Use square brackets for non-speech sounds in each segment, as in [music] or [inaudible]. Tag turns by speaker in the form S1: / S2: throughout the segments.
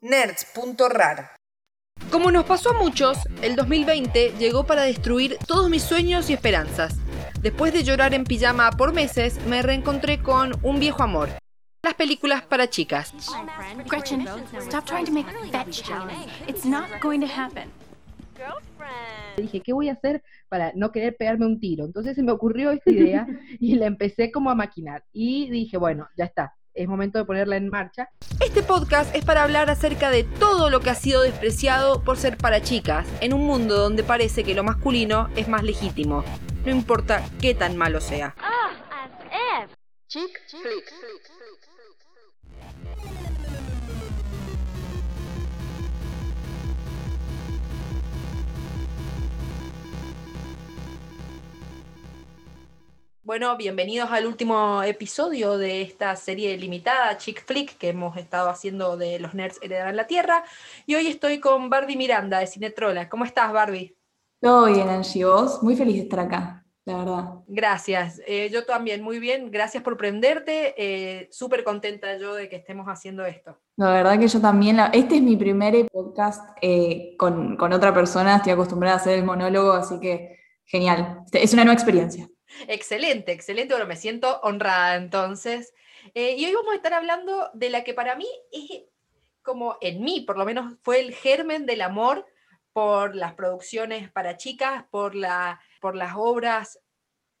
S1: nerds.rar. Como nos pasó a muchos, el 2020 llegó para destruir todos mis sueños y esperanzas. Después de llorar en pijama por meses, me reencontré con un viejo amor. Las películas para chicas.
S2: Gretchen, stop trying to make. It's not going to happen.
S3: Dije, ¿qué voy a hacer para no querer pegarme un tiro? Entonces se me ocurrió esta idea [laughs] y la empecé como a maquinar. Y dije, bueno, ya está, es momento de ponerla en marcha.
S1: Este podcast es para hablar acerca de todo lo que ha sido despreciado por ser para chicas, en un mundo donde parece que lo masculino es más legítimo, no importa qué tan malo sea.
S4: Chick flick.
S1: Bueno, bienvenidos al último episodio de esta serie limitada Chick Flick que hemos estado haciendo de Los Nerds Heredarán la Tierra. Y hoy estoy con Barbie Miranda de Cinetrola. ¿Cómo estás, Barbie?
S5: Todo bien, Angie. ¿Vos? Muy feliz de estar acá, la verdad.
S1: Gracias. Eh, yo también, muy bien. Gracias por prenderte. Eh, Súper contenta yo de que estemos haciendo esto.
S5: La verdad que yo también. Este es mi primer podcast eh, con, con otra persona. Estoy acostumbrada a hacer el monólogo, así que genial. Es una nueva experiencia.
S1: Excelente, excelente. Bueno, me siento honrada entonces. Eh, y hoy vamos a estar hablando de la que para mí es como en mí, por lo menos, fue el germen del amor por las producciones para chicas, por, la, por las obras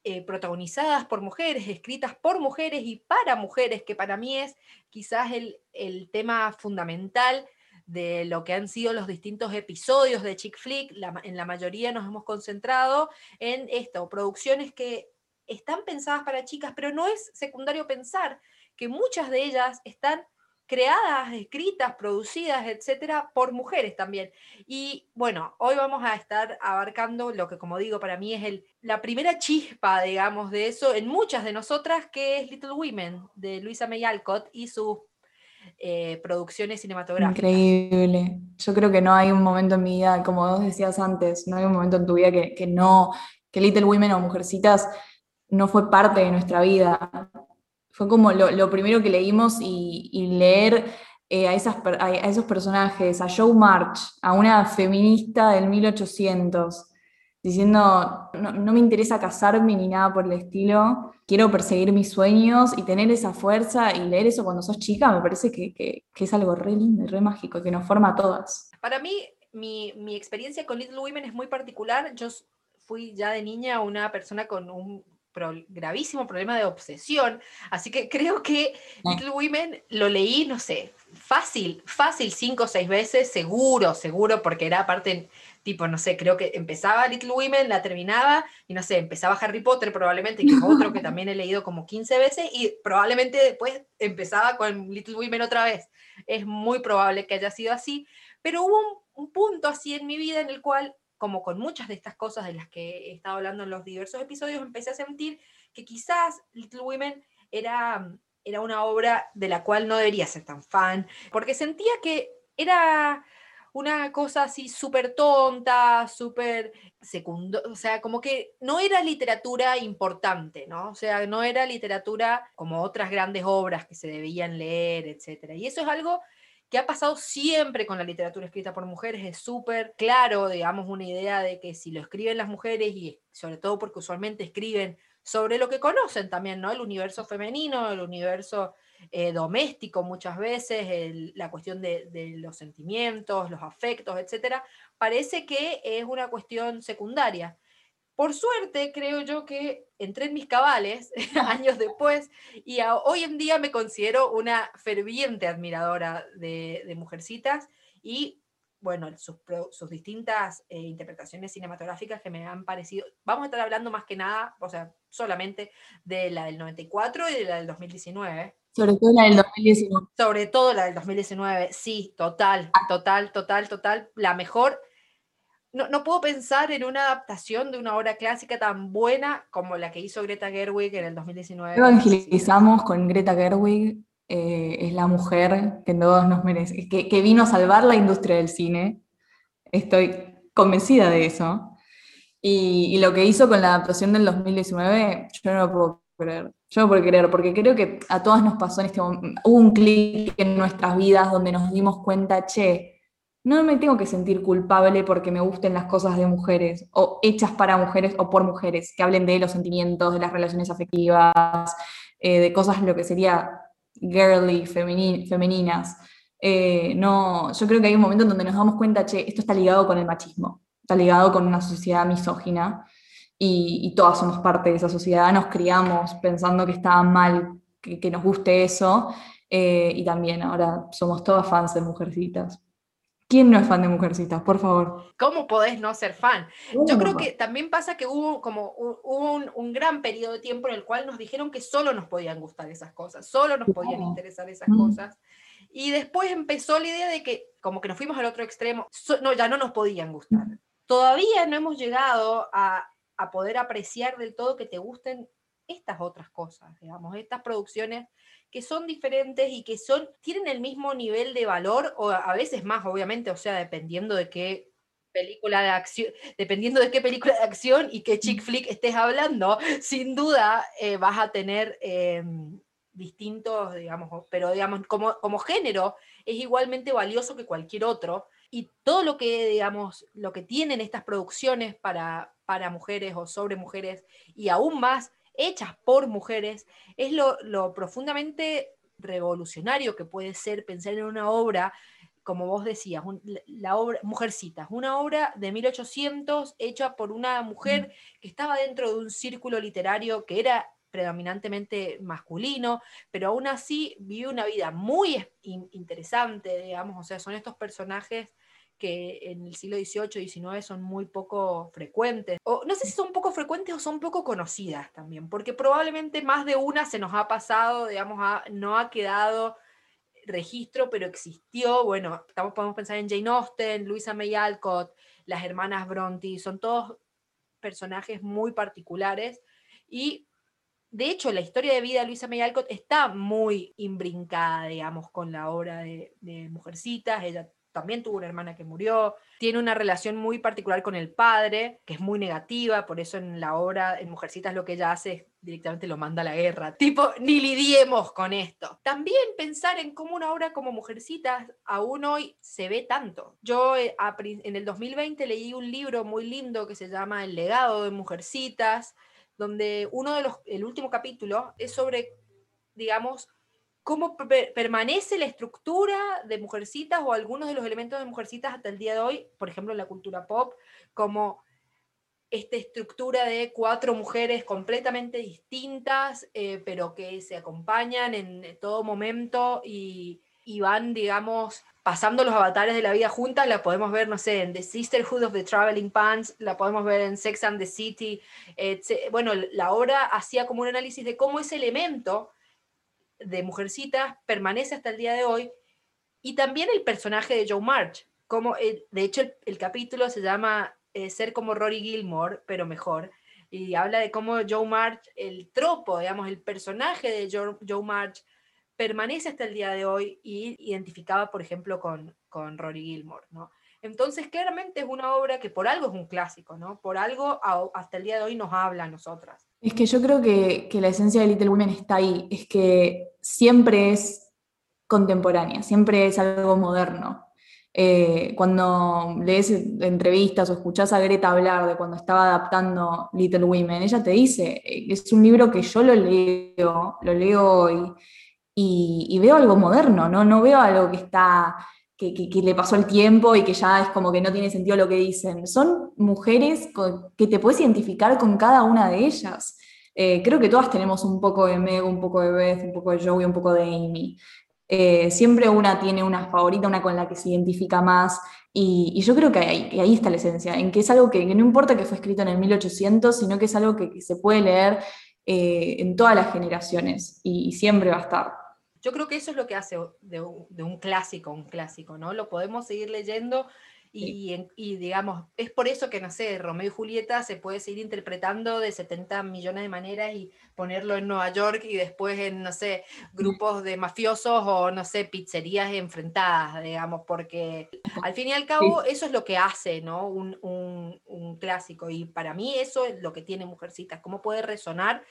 S1: eh, protagonizadas por mujeres, escritas por mujeres y para mujeres, que para mí es quizás el, el tema fundamental de lo que han sido los distintos episodios de Chick Flick, en la mayoría nos hemos concentrado en esto, producciones que están pensadas para chicas, pero no es secundario pensar que muchas de ellas están creadas, escritas, producidas, etcétera, por mujeres también. Y bueno, hoy vamos a estar abarcando lo que, como digo, para mí es el, la primera chispa, digamos, de eso en muchas de nosotras, que es Little Women, de Luisa May Alcott y sus eh, producciones cinematográficas.
S5: Increíble. Yo creo que no hay un momento en mi vida, como vos decías antes, no hay un momento en tu vida que, no, que Little Women o Mujercitas no fue parte de nuestra vida. Fue como lo, primero que leímos y, leer eh, a, esas, a, esos personajes, a Joe March, a una feminista del 1800, diciendo, no, me interesa casarme ni nada por el estilo, quiero perseguir mis sueños y tener esa fuerza y leer eso cuando sos chica, me parece que, es algo re lindo y re mágico, que nos forma a todas.
S1: Para mí, mi, mi experiencia con Little Women es muy particular. Yo fui ya de niña una persona con un gravísimo problema de obsesión, así que [laughs] creo que Little Women lo leí, no sé, fácil, fácil, cinco o seis veces, seguro, seguro, porque era aparte tipo, no sé, creo que empezaba Little Women, la terminaba, y no sé, empezaba Harry Potter probablemente, que es otro que también he leído como 15 veces, y probablemente después empezaba con Little Women otra vez. Es muy probable que haya sido así, pero hubo un, punto así en mi vida en el cual, como con muchas de estas cosas de las que he estado hablando en los diversos episodios, empecé a sentir que quizás Little Women era, era una obra de la cual no debería ser tan fan, porque sentía que era una cosa así súper tonta, súper secundo, o sea, como que no era literatura importante, ¿no? O sea, no era literatura como otras grandes obras que se debían leer, etc. Y eso es algo que ha pasado siempre con la literatura escrita por mujeres, es súper claro, digamos, una idea de que si lo escriben las mujeres, y sobre todo porque usualmente escriben sobre lo que conocen también, ¿no? El universo femenino, el universo eh, doméstico muchas veces, la cuestión de, los sentimientos, los afectos, etcétera, parece que es una cuestión secundaria. Por suerte, creo yo que entré en mis cabales [laughs] años después y hoy en día me considero una ferviente admiradora de, Mujercitas y, bueno, sus, distintas eh, interpretaciones cinematográficas que me han parecido. Vamos a estar hablando más que nada, o sea, solamente de la del 94 y de la del 2019.
S5: Sobre todo la del 2019.
S1: Sobre todo la del 2019, sí, total, total, total, total. La mejor. No, no, puedo pensar en una adaptación de una obra clásica tan buena como la que hizo Greta Gerwig en el 2019.
S5: Evangelizamos con Greta Gerwig, eh, es la mujer que todos nos merece, que, que vino a salvar la industria del cine. Estoy convencida de eso. Y, y, lo que hizo con la adaptación del 2019, yo no lo puedo creer. Yo por querer, porque creo que a todas nos pasó en este momento, hubo un clic en nuestras vidas donde nos dimos cuenta, che, no me tengo que sentir culpable porque me gusten las cosas de mujeres, o hechas para mujeres o por mujeres, que hablen de los sentimientos, de las relaciones afectivas, eh, de cosas lo que sería girly, femeninas. Eh, no, yo creo que hay un momento en donde nos damos cuenta, che, esto está ligado con el machismo, está ligado con una sociedad misógina, y, todas somos parte de esa sociedad, nos criamos pensando que estaba mal que, nos guste eso, eh, y también ahora somos todas fans de Mujercitas. ¿Quién no es fan de Mujercitas, por favor?
S1: ¿Cómo podés no ser fan? Yo creo que también pasa que hubo como un, un, gran periodo de tiempo en el cual nos dijeron que solo nos podían gustar esas cosas, solo nos podían interesar esas mm. cosas. Y después empezó la idea de que como que nos fuimos al otro extremo, no, ya no nos podían gustar. Todavía no hemos llegado a, a poder apreciar del todo que te gusten estas otras cosas, digamos, estas producciones que son diferentes y que son, tienen el mismo nivel de valor, o a veces más, obviamente, o sea, dependiendo de qué película de acción, dependiendo de qué película de acción y qué chick flick estés hablando, sin duda eh, vas a tener em, distintos, digamos, pero digamos, como, como género es igualmente valioso que cualquier otro. Y todo lo que, digamos, lo que tienen estas producciones para, para mujeres o sobre mujeres, y aún más hechas por mujeres, es lo, profundamente revolucionario que puede ser pensar en una obra, como vos decías, la obra Mujercitas, una obra de 1800 hecha por una mujer que estaba dentro de un círculo literario que era predominantemente masculino, pero aún así vive una vida muy interesante, digamos, o sea, son estos personajes que en el siglo XVIII XIX son muy poco frecuentes. O no sé si son poco frecuentes o son poco conocidas también, porque probablemente más de una se nos ha pasado, digamos, no ha quedado registro, pero existió. Bueno, podemos pensar en Jane Austen, Louisa May Alcott, las hermanas Bronte, son todos personajes muy particulares y de hecho, la historia de vida de Luisa May Alcott está muy imbrincada, digamos, con la obra de, de Mujercitas. Ella también tuvo una hermana que murió, tiene una relación muy particular con el padre, que es muy negativa, por eso en la obra, en Mujercitas, lo que ella hace es directamente lo manda a la guerra, tipo, ni lidiemos con esto. También pensar en cómo una obra como Mujercitas aún hoy se ve tanto. Yo eh, en el 2020 leí un libro muy lindo que se llama El legado de Mujercitas, donde uno de los, el último capítulo es sobre, digamos, cómo permanece la estructura de Mujercitas o algunos de los elementos de Mujercitas hasta el día de hoy, por ejemplo, en la cultura pop, como esta estructura de cuatro mujeres completamente distintas, eh, pero que se acompañan en todo momento y, van, digamos, pasando los avatares de la vida juntas, la podemos ver, no sé, en The Sisterhood of the Traveling Pants, la podemos ver en Sex and the City. bueno, la obra hacía como un análisis de cómo ese elemento de Mujercitas permanece hasta el día de hoy, y también el personaje de Joe March, como de hecho el, capítulo se llama eh, Ser como Rory Gilmore, pero mejor, y habla de cómo Joe March, el tropo, digamos, el personaje de Joe, Joe March, permanece hasta el día de hoy y identificaba, por ejemplo, con, con Rory Gilmore, ¿no? Entonces, claramente es una obra que por algo es un clásico, ¿no? Por algo hasta el día de hoy nos habla a nosotras.
S5: Es que yo creo que, la esencia de Little Women está ahí, es que siempre es contemporánea, siempre es algo moderno. Eh, cuando lees entrevistas o escuchás a Greta hablar de cuando estaba adaptando Little Women, ella te dice, eh, es un libro que yo lo leo, lo leo hoy y, y veo algo moderno, ¿no? no veo algo que está que, le pasó el tiempo y que ya es como que no tiene sentido lo que dicen. Son mujeres que te puedes identificar con cada una de ellas. Eh, creo que todas tenemos un poco de Meg, un poco de Beth, un poco de Joey, un poco de Amy. Eh, siempre una tiene una favorita, una con la que se identifica más. Y, yo creo que ahí, ahí, está la esencia, en que es algo que, no importa que fue escrito en el 1800, sino que es algo que, se puede leer eh, en todas las generaciones y siempre va a estar.
S1: Yo creo que eso es lo que hace de un, clásico un clásico, ¿no? Lo podemos seguir leyendo y, digamos, es por eso que, no sé, Romeo y Julieta se puede seguir interpretando de 70 millones de maneras y ponerlo en Nueva York y después en, no sé, grupos de mafiosos o, no sé, pizzerías enfrentadas, digamos, porque al fin y al cabo eso es lo que hace, ¿no? Un, un, un clásico y para mí eso es lo que tiene Mujercitas, cómo puede resonar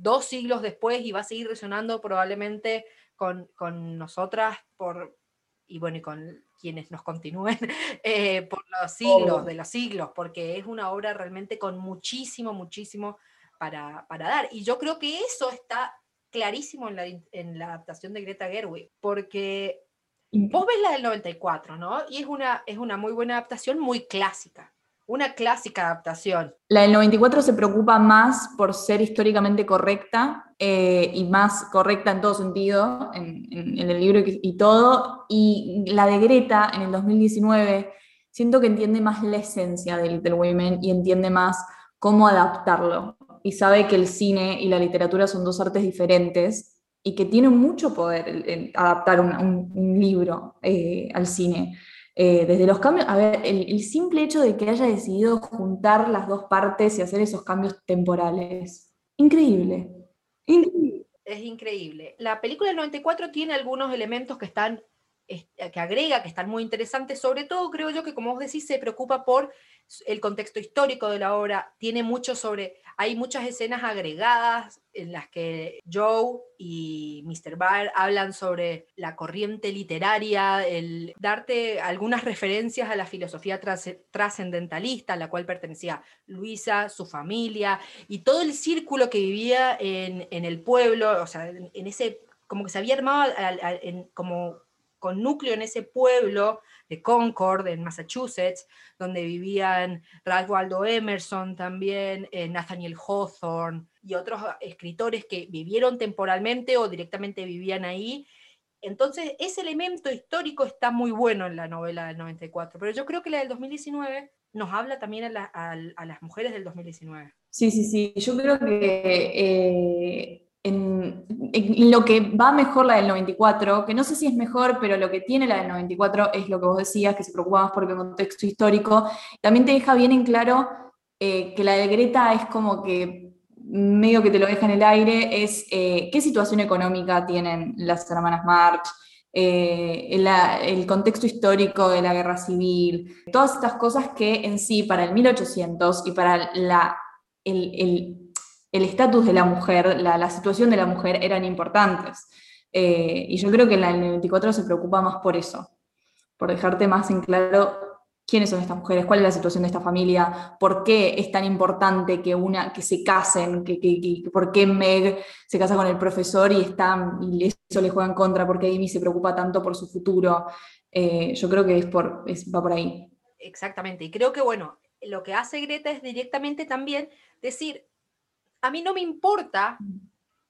S1: dos siglos después y va a seguir resonando probablemente con, nosotras por, y bueno, y con quienes nos continúen [laughs] eh, por los siglos de los siglos, porque es una obra realmente con muchísimo, muchísimo para, para dar. Y yo creo que eso está clarísimo en la, en la adaptación de Greta Gerwig, porque vos ves la del 94, ¿no? Y es una, es una muy buena adaptación, muy clásica. Una clásica adaptación.
S5: La del 94 se preocupa más por ser históricamente correcta eh, y más correcta en todo sentido, en, el libro y, todo. Y la de Greta en el 2019, siento que entiende más la esencia de Little Women y entiende más cómo adaptarlo. Y sabe que el cine y la literatura son dos artes diferentes y que tiene mucho poder adaptar un, libro eh, al cine. Eh, desde los cambios, a ver, el, simple hecho de que haya decidido juntar las dos partes y hacer esos cambios temporales, increíble, increíble.
S1: Es increíble. La película del 94 tiene algunos elementos que están, que agrega, que están muy interesantes, sobre todo creo yo que como vos decís, se preocupa por el contexto histórico de la obra, tiene mucho sobre hay muchas escenas agregadas en las que Joe y Mr. Barr hablan sobre la corriente literaria, el darte algunas referencias a la filosofía trascendentalista a la cual pertenecía Luisa, su familia y todo el círculo que vivía en, el pueblo, o sea, en, ese, como que se había armado como con núcleo en ese pueblo de Concord, en Massachusetts, donde vivían Ralph Emerson también, eh, Nathaniel Hawthorne y otros escritores que vivieron temporalmente o directamente vivían ahí. Entonces, ese elemento histórico está muy bueno en la novela del 94, pero yo creo que la del 2019 nos habla también a, las mujeres del 2019.
S5: Sí, sí, sí. Yo creo que eh, en, lo que va mejor la del 94, que no sé si es mejor, pero lo que tiene la del 94 es lo que vos decías, que se preocupa más por el contexto histórico. También te deja bien en claro eh, que la de Greta es como que medio que te lo deja en el aire, es eh, qué situación económica tienen las hermanas March, eh, el, contexto histórico de la guerra civil, todas estas cosas que en sí para el 1800 y para la, el el estatus de la mujer, la, situación de la mujer eran importantes. Eh, y yo creo que en el 94 se preocupa más por eso, por dejarte más en claro quiénes son estas mujeres, cuál es la situación de esta familia, por qué es tan importante que, una, que se casen, que, por qué Meg se casa con el profesor y, está, y eso le juega en contra, por qué Amy se preocupa tanto por su futuro. Eh, yo creo que es por, va por ahí.
S1: Exactamente, y creo que bueno, lo que hace Greta es directamente también decir, a mí no me importa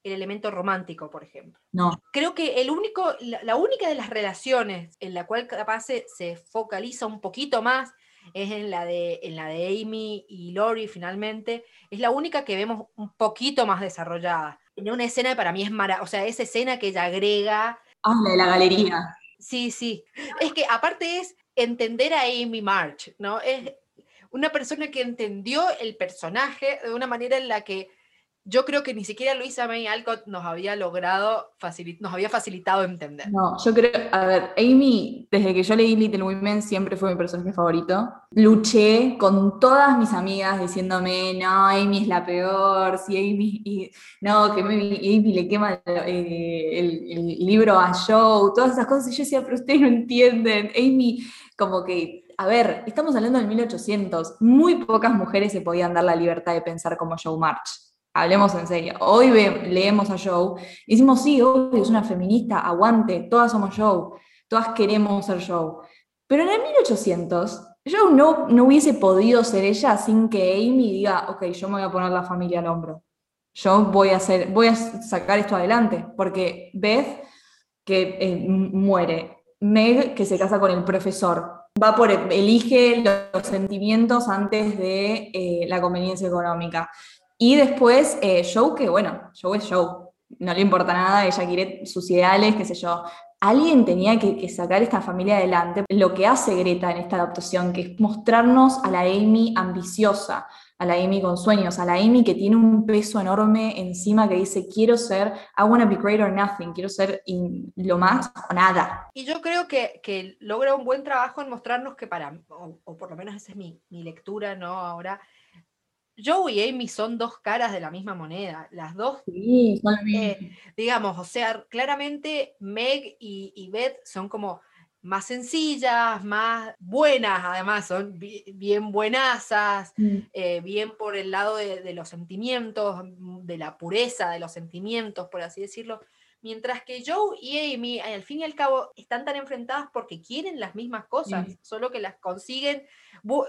S1: el elemento romántico, por ejemplo.
S5: No.
S1: Creo que el único, la, única de las relaciones en la cual capaz se, focaliza un poquito más es en la, de, en la de Amy y Lori finalmente, es la única que vemos un poquito más desarrollada. En una escena para mí es maravillosa, o sea, esa escena que ella agrega...
S5: Ah, la de la galería.
S1: Sí, sí. Es que aparte es entender a Amy March, ¿no? Es una persona que entendió el personaje de una manera en la que yo creo que ni siquiera Luisa May Alcott nos había logrado, nos había facilitado entender.
S5: No, yo creo, a ver, Amy, desde que yo leí Little Women, siempre fue mi personaje favorito. Luché con todas mis amigas diciéndome, no, Amy es la peor, si Amy, no, que Amy, le quema eh, el, libro a Joe, todas esas cosas, y yo decía, pero ustedes no entienden, Amy, como que a ver, estamos hablando del 1800, muy pocas mujeres se podían dar la libertad de pensar como Joe March hablemos en serio. Hoy leemos a Joe decimos, sí, hoy es una feminista, aguante, todas somos Joe, todas queremos ser Joe. Pero en el 1800, Joe no, no hubiese podido ser ella sin que Amy diga, ok, yo me voy a poner la familia al hombro. Yo voy a, hacer, voy a sacar esto adelante, porque Beth, que eh, muere, Meg, que se casa con el profesor, va por, elige los sentimientos antes de eh, la conveniencia económica. Y después eh, Joe, que bueno, Joe es Joe, no le importa nada, ella quiere sus ideales, qué sé yo. Alguien tenía que, sacar esta familia adelante. Lo que hace Greta en esta adaptación, que es mostrarnos a la Amy ambiciosa, a la Amy con sueños, a la Amy que tiene un peso enorme encima que dice, quiero ser, I want to be great or nothing, quiero ser lo más o nada.
S1: Y yo creo que, que, logra un buen trabajo en mostrarnos que para, o, por lo menos esa es mi lectura, ¿no? Ahora, Joe y Amy son dos caras de la misma moneda. Las dos,
S5: Sí,
S1: eh, digamos, o sea, claramente Meg y, y Beth son como más sencillas, más buenas, además, son bi- bien buenasas,
S5: Mm.
S1: eh, bien por el lado de, de los sentimientos, de la pureza de los sentimientos, por así decirlo. Mientras que Joe y Amy, al fin y al cabo, están tan enfrentadas porque quieren las mismas cosas, solo que las consiguen,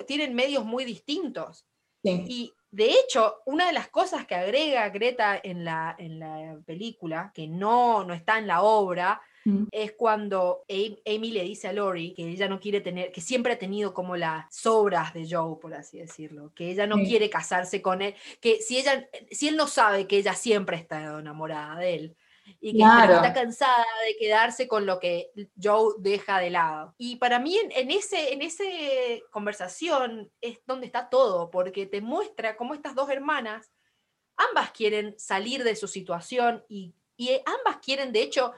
S1: tienen medios muy distintos.
S5: Sí.
S1: Y de hecho, una de las cosas que agrega Greta en la, en la película, que no, no está en la obra,
S5: Mm.
S1: es cuando Am- Amy le dice a Lori que ella no quiere tener, que siempre ha tenido como las sobras de Joe, por así decirlo, que ella no
S5: Sí.
S1: quiere casarse con él, que si ella, si él no sabe que ella siempre está enamorada de él. Y que
S5: Claro.
S1: está cansada de quedarse con lo que Joe deja de lado. Y para mí en, en ese, en ese conversación es donde está todo, porque te muestra cómo estas dos hermanas, ambas quieren salir de su situación y, y ambas quieren, de hecho,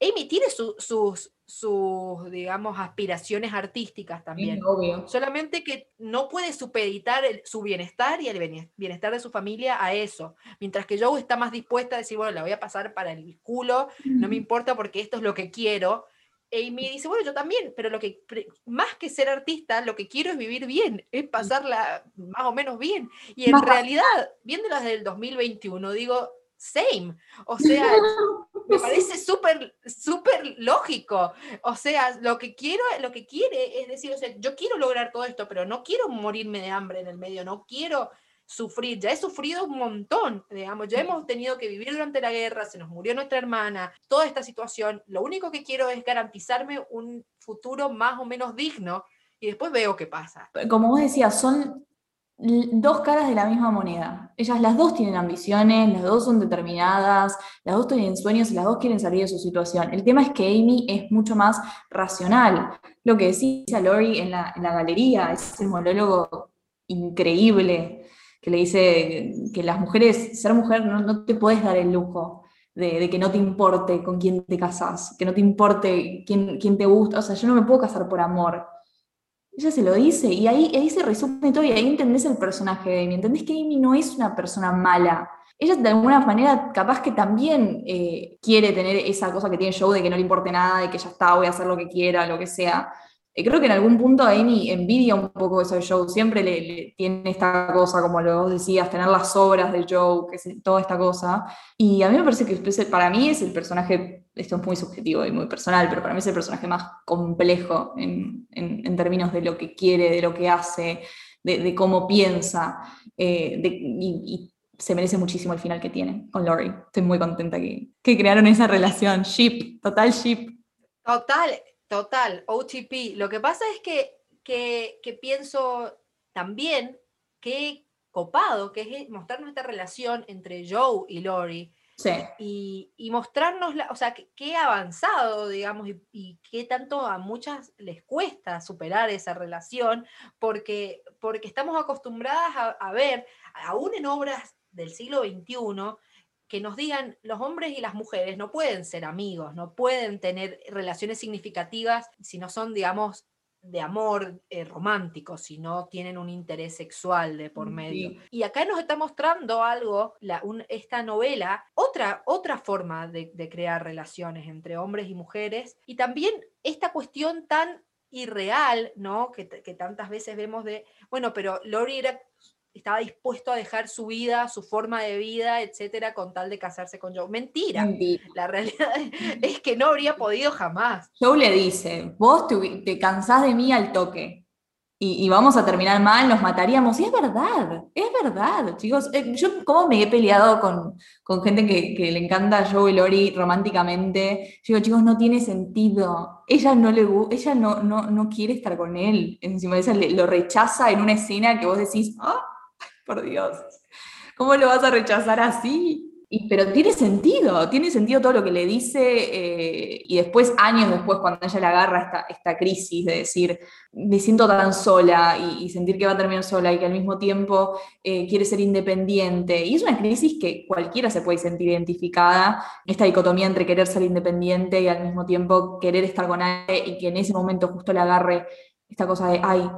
S1: Amy tiene su- sus, sus, digamos, aspiraciones artísticas también.
S5: Es obvio.
S1: Solamente que no puede supeditar el- su bienestar y el biene- bienestar de su familia a eso. Mientras que Joe está más dispuesta a decir, bueno, la voy a pasar para el culo, no me importa porque esto es lo que quiero. Amy dice, bueno, yo también, pero lo que más que ser artista, lo que quiero es vivir bien, es pasarla más o menos bien. Y en realidad, viéndolas desde el 2021, digo, same. O sea, [laughs] me [laughs] parece súper, súper lógico. O sea, lo que quiero, lo que quiere es decir, o sea, yo quiero lograr todo esto, pero no quiero morirme de hambre en el medio, no quiero sufrir. Ya he sufrido un montón, digamos, ya hemos tenido que vivir durante la guerra, se nos murió nuestra hermana, toda esta situación. Lo único que quiero es garantizarme un futuro más o menos digno y después veo qué pasa.
S5: como vos decías, son dos caras de la misma moneda. Ellas las dos tienen ambiciones, las dos son determinadas, las dos tienen sueños y las dos quieren salir de su situación. El tema es que Amy es mucho más racional. Lo que decía Lori en la, en la galería, ese monólogo increíble que le dice que las mujeres, ser mujer no, te puedes dar el lujo. De, de que no te importe con quién te casas, que no te importe quién, quién te gusta, o sea, yo no me puedo casar por amor, ella se lo dice y ahí, ahí se resume todo y ahí entendés el personaje de Amy. Entendés que Amy no es una persona mala. Ella de alguna manera capaz que también eh, quiere tener esa cosa que tiene Joe de que no le importe nada, de que ya está, voy a hacer lo que quiera, lo que sea. Eh, creo que en algún punto Amy envidia un poco eso de Joe. Siempre le, tiene esta cosa, como lo decías, tener las obras de Joe, que es toda esta cosa. Y a mí me parece que para mí es el personaje, esto es muy subjetivo y muy personal, pero para mí es el personaje más complejo en, en- términos de lo que quiere, de lo que hace, de, cómo piensa, eh, y, se merece muchísimo el final que tiene con Lori. Estoy muy contenta que, que crearon esa relación, ship, total ship.
S1: Total, total, OTP. Lo que pasa es que, que, que pienso también que copado, que es mostrar nuestra relación entre Joe y Lori
S5: Sí,
S1: y, y mostrarnos, la, o sea, que- qué avanzado, digamos, y, y qué tanto a muchas les cuesta superar esa relación, porque, porque estamos acostumbradas a, a ver, aún en obras del siglo XXI, que nos digan los hombres y las mujeres no pueden ser amigos, no pueden tener relaciones significativas si no son, digamos, de amor eh, romántico, si no tienen un interés sexual de por
S5: Mm,
S1: medio.
S5: sí.
S1: Y acá nos está mostrando algo, la- un- esta novela, otra, otra forma de, de crear relaciones entre hombres y mujeres, y también esta cuestión tan irreal, ¿no? Que tantas veces vemos de, bueno, pero Lori era, estaba dispuesto a dejar su vida, su forma de vida, etcétera, con tal de casarse con Joe. Mentira.
S5: mentira.
S1: La realidad [laughs] es que no habría podido jamás.
S5: Joe le dice, vos te, te cansás de mí al toque. Y, y vamos a terminar mal, nos mataríamos. Y es verdad, es verdad, chicos. Eh, yo como me he peleado con, con gente que, que le encanta a Joe y Lori románticamente. Yo digo, chicos, no tiene sentido. Ella no le ella no, no, no quiere estar con él. Encima de le- lo rechaza en una escena que vos decís, ¡ah! Por Dios. ¿Cómo lo vas a rechazar así? Pero tiene sentido, tiene sentido todo lo que le dice, eh, y después, años después, cuando ella le agarra esta, esta crisis de decir, me siento tan sola, y, y sentir que va a terminar sola, y que al mismo tiempo eh, quiere ser independiente, y es una crisis que cualquiera se puede sentir identificada, esta dicotomía entre querer ser independiente y al mismo tiempo querer estar con alguien, y que en ese momento justo le agarre esta cosa de, ay,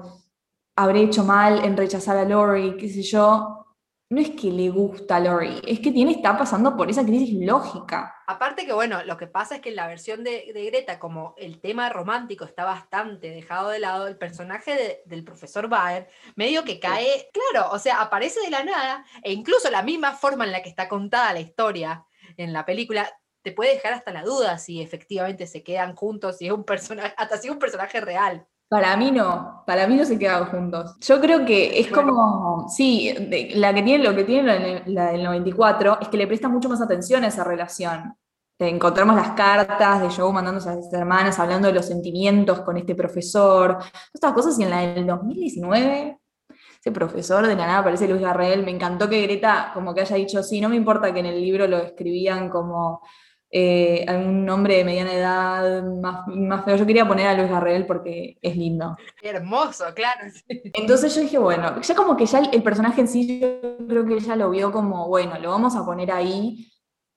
S5: habré hecho mal en rechazar a Lori, qué sé yo. No es que le gusta a Lori, es que tiene, está pasando por esa crisis lógica.
S1: Aparte que, bueno, lo que pasa es que en la versión de, de Greta, como el tema romántico está bastante dejado de lado, el personaje de- del profesor Baer medio que cae, claro, o sea, aparece de la nada, e incluso la misma forma en la que está contada la historia en la película, te puede dejar hasta la duda si efectivamente se quedan juntos, si es un personaje, hasta si es un personaje real.
S5: Para mí no, para mí no se quedan juntos. Yo creo que es como, sí, de- la que tiene, lo que tiene la, la del 94 es que le presta mucho más atención a esa relación. Encontramos las cartas de Joe mandándose a sus hermanas, hablando de los sentimientos con este profesor, todas estas cosas, y en la del 2019, ese profesor de la nada parece Luis Garrel, me encantó que Greta como que haya dicho, sí, no me importa que en el libro lo escribían como eh, algún hombre de mediana edad, más, más feo. Yo quería poner a Luis Garrel porque es lindo.
S1: Hermoso, claro. sí.
S5: Entonces yo dije, bueno, ya como que ya el, el personaje en sí, yo creo que ella lo vio como, bueno, lo vamos a poner ahí,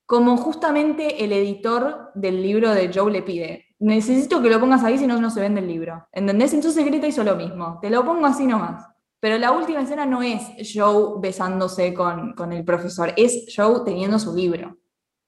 S5: como justamente el editor del libro de Joe le pide. Necesito que lo pongas ahí, si no, no se vende el libro. ¿Entendés? Entonces Greta hizo lo mismo. Te lo pongo así nomás. Pero la última escena no es Joe besándose con, con el profesor, es Joe teniendo su libro.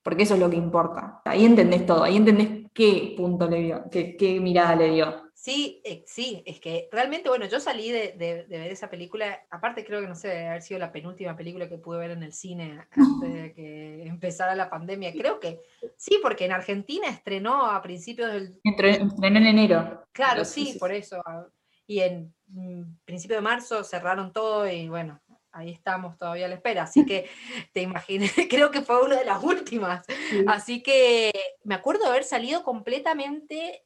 S5: Porque eso es lo que importa. Ahí entendés todo, ahí entendés qué punto le dio, qué, qué mirada le dio.
S1: Sí, eh, sí, es que realmente, bueno, yo salí de, de- de ver esa película, aparte creo que no sé, debe haber sido la penúltima película que pude ver en el cine [laughs] antes de que empezara la pandemia. Creo que sí, porque en Argentina estrenó a principios del...
S5: Estrenó en enero.
S1: Claro,
S5: Pero
S1: sí,
S5: sí, sí,
S1: por eso. ah, Y en mm, principio de marzo cerraron todo y bueno, ahí estamos todavía a la espera. Así que te imaginé, [laughs] creo que fue una de las últimas. Así que me acuerdo de haber salido completamente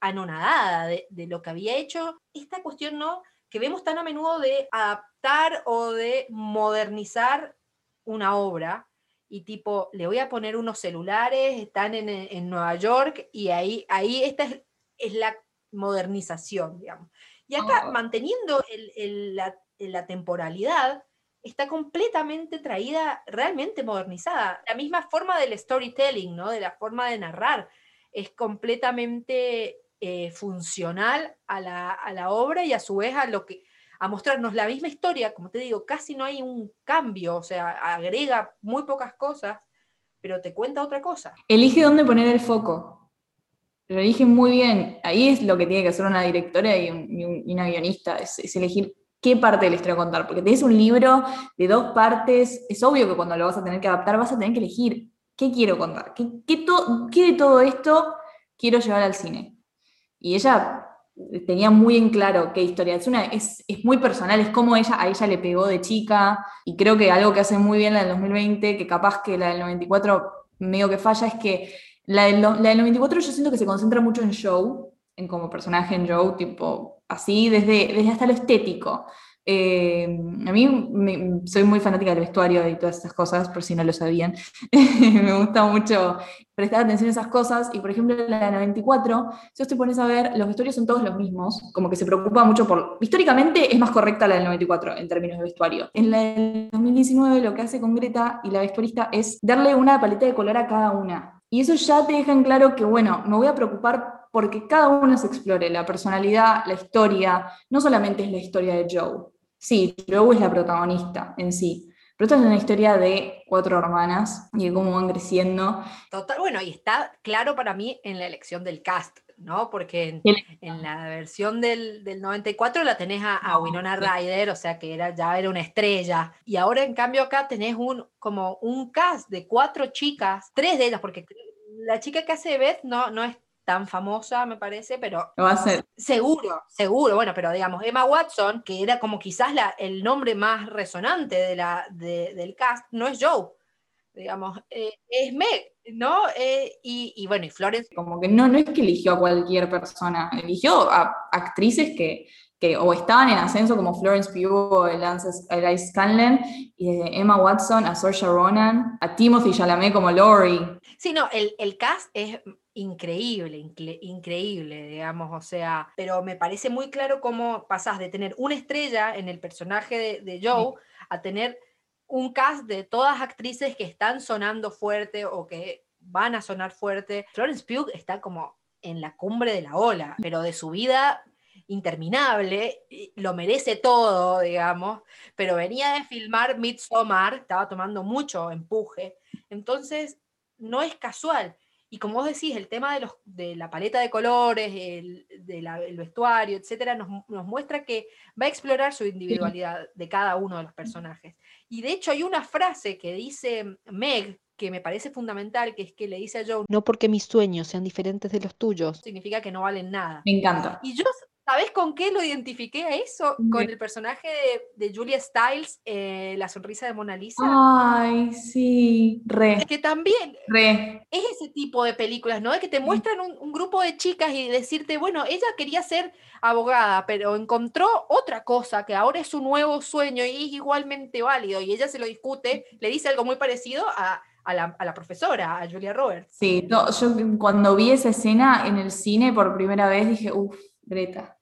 S1: anonadada de, de lo que había hecho. Esta cuestión, ¿no? Que vemos tan a menudo de adaptar o de modernizar una obra. Y tipo, le voy a poner unos celulares, están en, en Nueva York y ahí, ahí esta es, es la modernización, digamos. Y acá,
S5: Oh.
S1: manteniendo el- el- la, la temporalidad, está completamente traída, realmente modernizada. La misma forma del storytelling, ¿no? De la forma de narrar, es completamente eh, funcional a la, a la obra y a su vez a lo que a mostrarnos la misma historia, como te digo, casi no hay un cambio, o sea, agrega muy pocas cosas, pero te cuenta otra cosa.
S5: Elige dónde poner el foco. Lo elige muy bien. Ahí es lo que tiene que hacer una directora y, un- una guionista, es elegir qué parte de la contar. Porque tenés un libro de dos partes, es obvio que cuando lo vas a tener que adaptar vas a tener que elegir qué quiero contar, qué, de todo esto quiero llevar al cine. Y ella tenía muy en claro qué historia. Es, una, es, muy personal, es como ella, a ella le pegó de chica, y creo que algo que hace muy bien la del 2020, que capaz que la del 94 medio que falla, es que la del, no- la del 94 yo siento que se concentra mucho en Joe, en como personaje en Joe, tipo así, desde, desde hasta lo estético. Eh, a mí me- soy muy fanática del vestuario y todas esas cosas, por si no lo sabían. [laughs] me gusta mucho prestar atención a esas cosas. Y por ejemplo, la del 94, si vos te pones a ver, los vestuarios son todos los mismos, como que se preocupa mucho por... Históricamente es más correcta la del 94 en términos de vestuario. En la del 2019 lo que hace con Greta y la vestuarista es darle una paleta de color a cada una. Y eso ya te deja en claro que, bueno, me voy a preocupar porque cada uno se explore, la personalidad, la historia, no solamente es la historia de Joe. Sí, Joe es la protagonista en sí, pero esta es una historia de cuatro hermanas y de cómo van creciendo.
S1: Total, bueno, y está claro para mí en la elección del cast, ¿no? Porque en, en la versión del, del 94 la tenés a, a Winona. Ryder, o sea que era, ya era una estrella. Y ahora en cambio acá tenés un, como un cast de cuatro chicas, tres de ellas, porque la chica que hace Beth no, no es tan famosa, me parece, pero
S5: Lo va a hacer.
S1: Seguro, seguro, bueno, pero digamos, Emma Watson, que era como quizás la, el nombre más resonante de la, de- del cast, no es Joe, digamos, eh, es Meg, ¿no? Eh, y, y bueno, y Florence,
S5: Como que no, no es que eligió a cualquier persona, eligió a actrices que, que o estaban en ascenso como Florence Pugh o Eliza Scanlon, y desde Emma Watson a Saoirse Ronan, a Timothy Chalamet como Laurie.
S1: sí, no, el, el cast es increíble, incre- increíble, digamos, o sea, pero me parece muy claro cómo pasás de tener una estrella en el personaje de, de Joe a tener un cast de todas actrices que están sonando fuerte o que van a sonar fuerte. Florence Pugh está como en la cumbre de la ola, pero de su vida interminable, lo merece todo, digamos, pero venía de filmar Midsommar, estaba tomando mucho empuje, entonces no es casual. Y como vos decís, el tema de, los, de la paleta de colores, el, de la- el vestuario, etcétera, nos, nos muestra que va a explorar su individualidad de cada uno de los personajes. Y de hecho hay una frase que dice Meg que me parece fundamental, que es que le dice a Joe, no porque mis sueños sean diferentes de los tuyos, significa que no valen nada.
S5: Me encanta.
S1: Y yo, ¿sabes con qué lo identifiqué a eso? Con el personaje de, de Julia Stiles, eh, La sonrisa de Mona Lisa.
S5: Ay, sí, re,
S1: Que también
S5: re.
S1: es ese tipo de películas, ¿no? De que te muestran un, un grupo de chicas y decirte, bueno, ella quería ser abogada, pero encontró otra cosa que ahora es su nuevo sueño y es igualmente válido. Y ella se lo discute, le dice algo muy parecido a, a la, a la profesora, a Julia Roberts.
S5: Sí, no, yo cuando vi esa escena en el cine por primera vez dije, uff, Greta,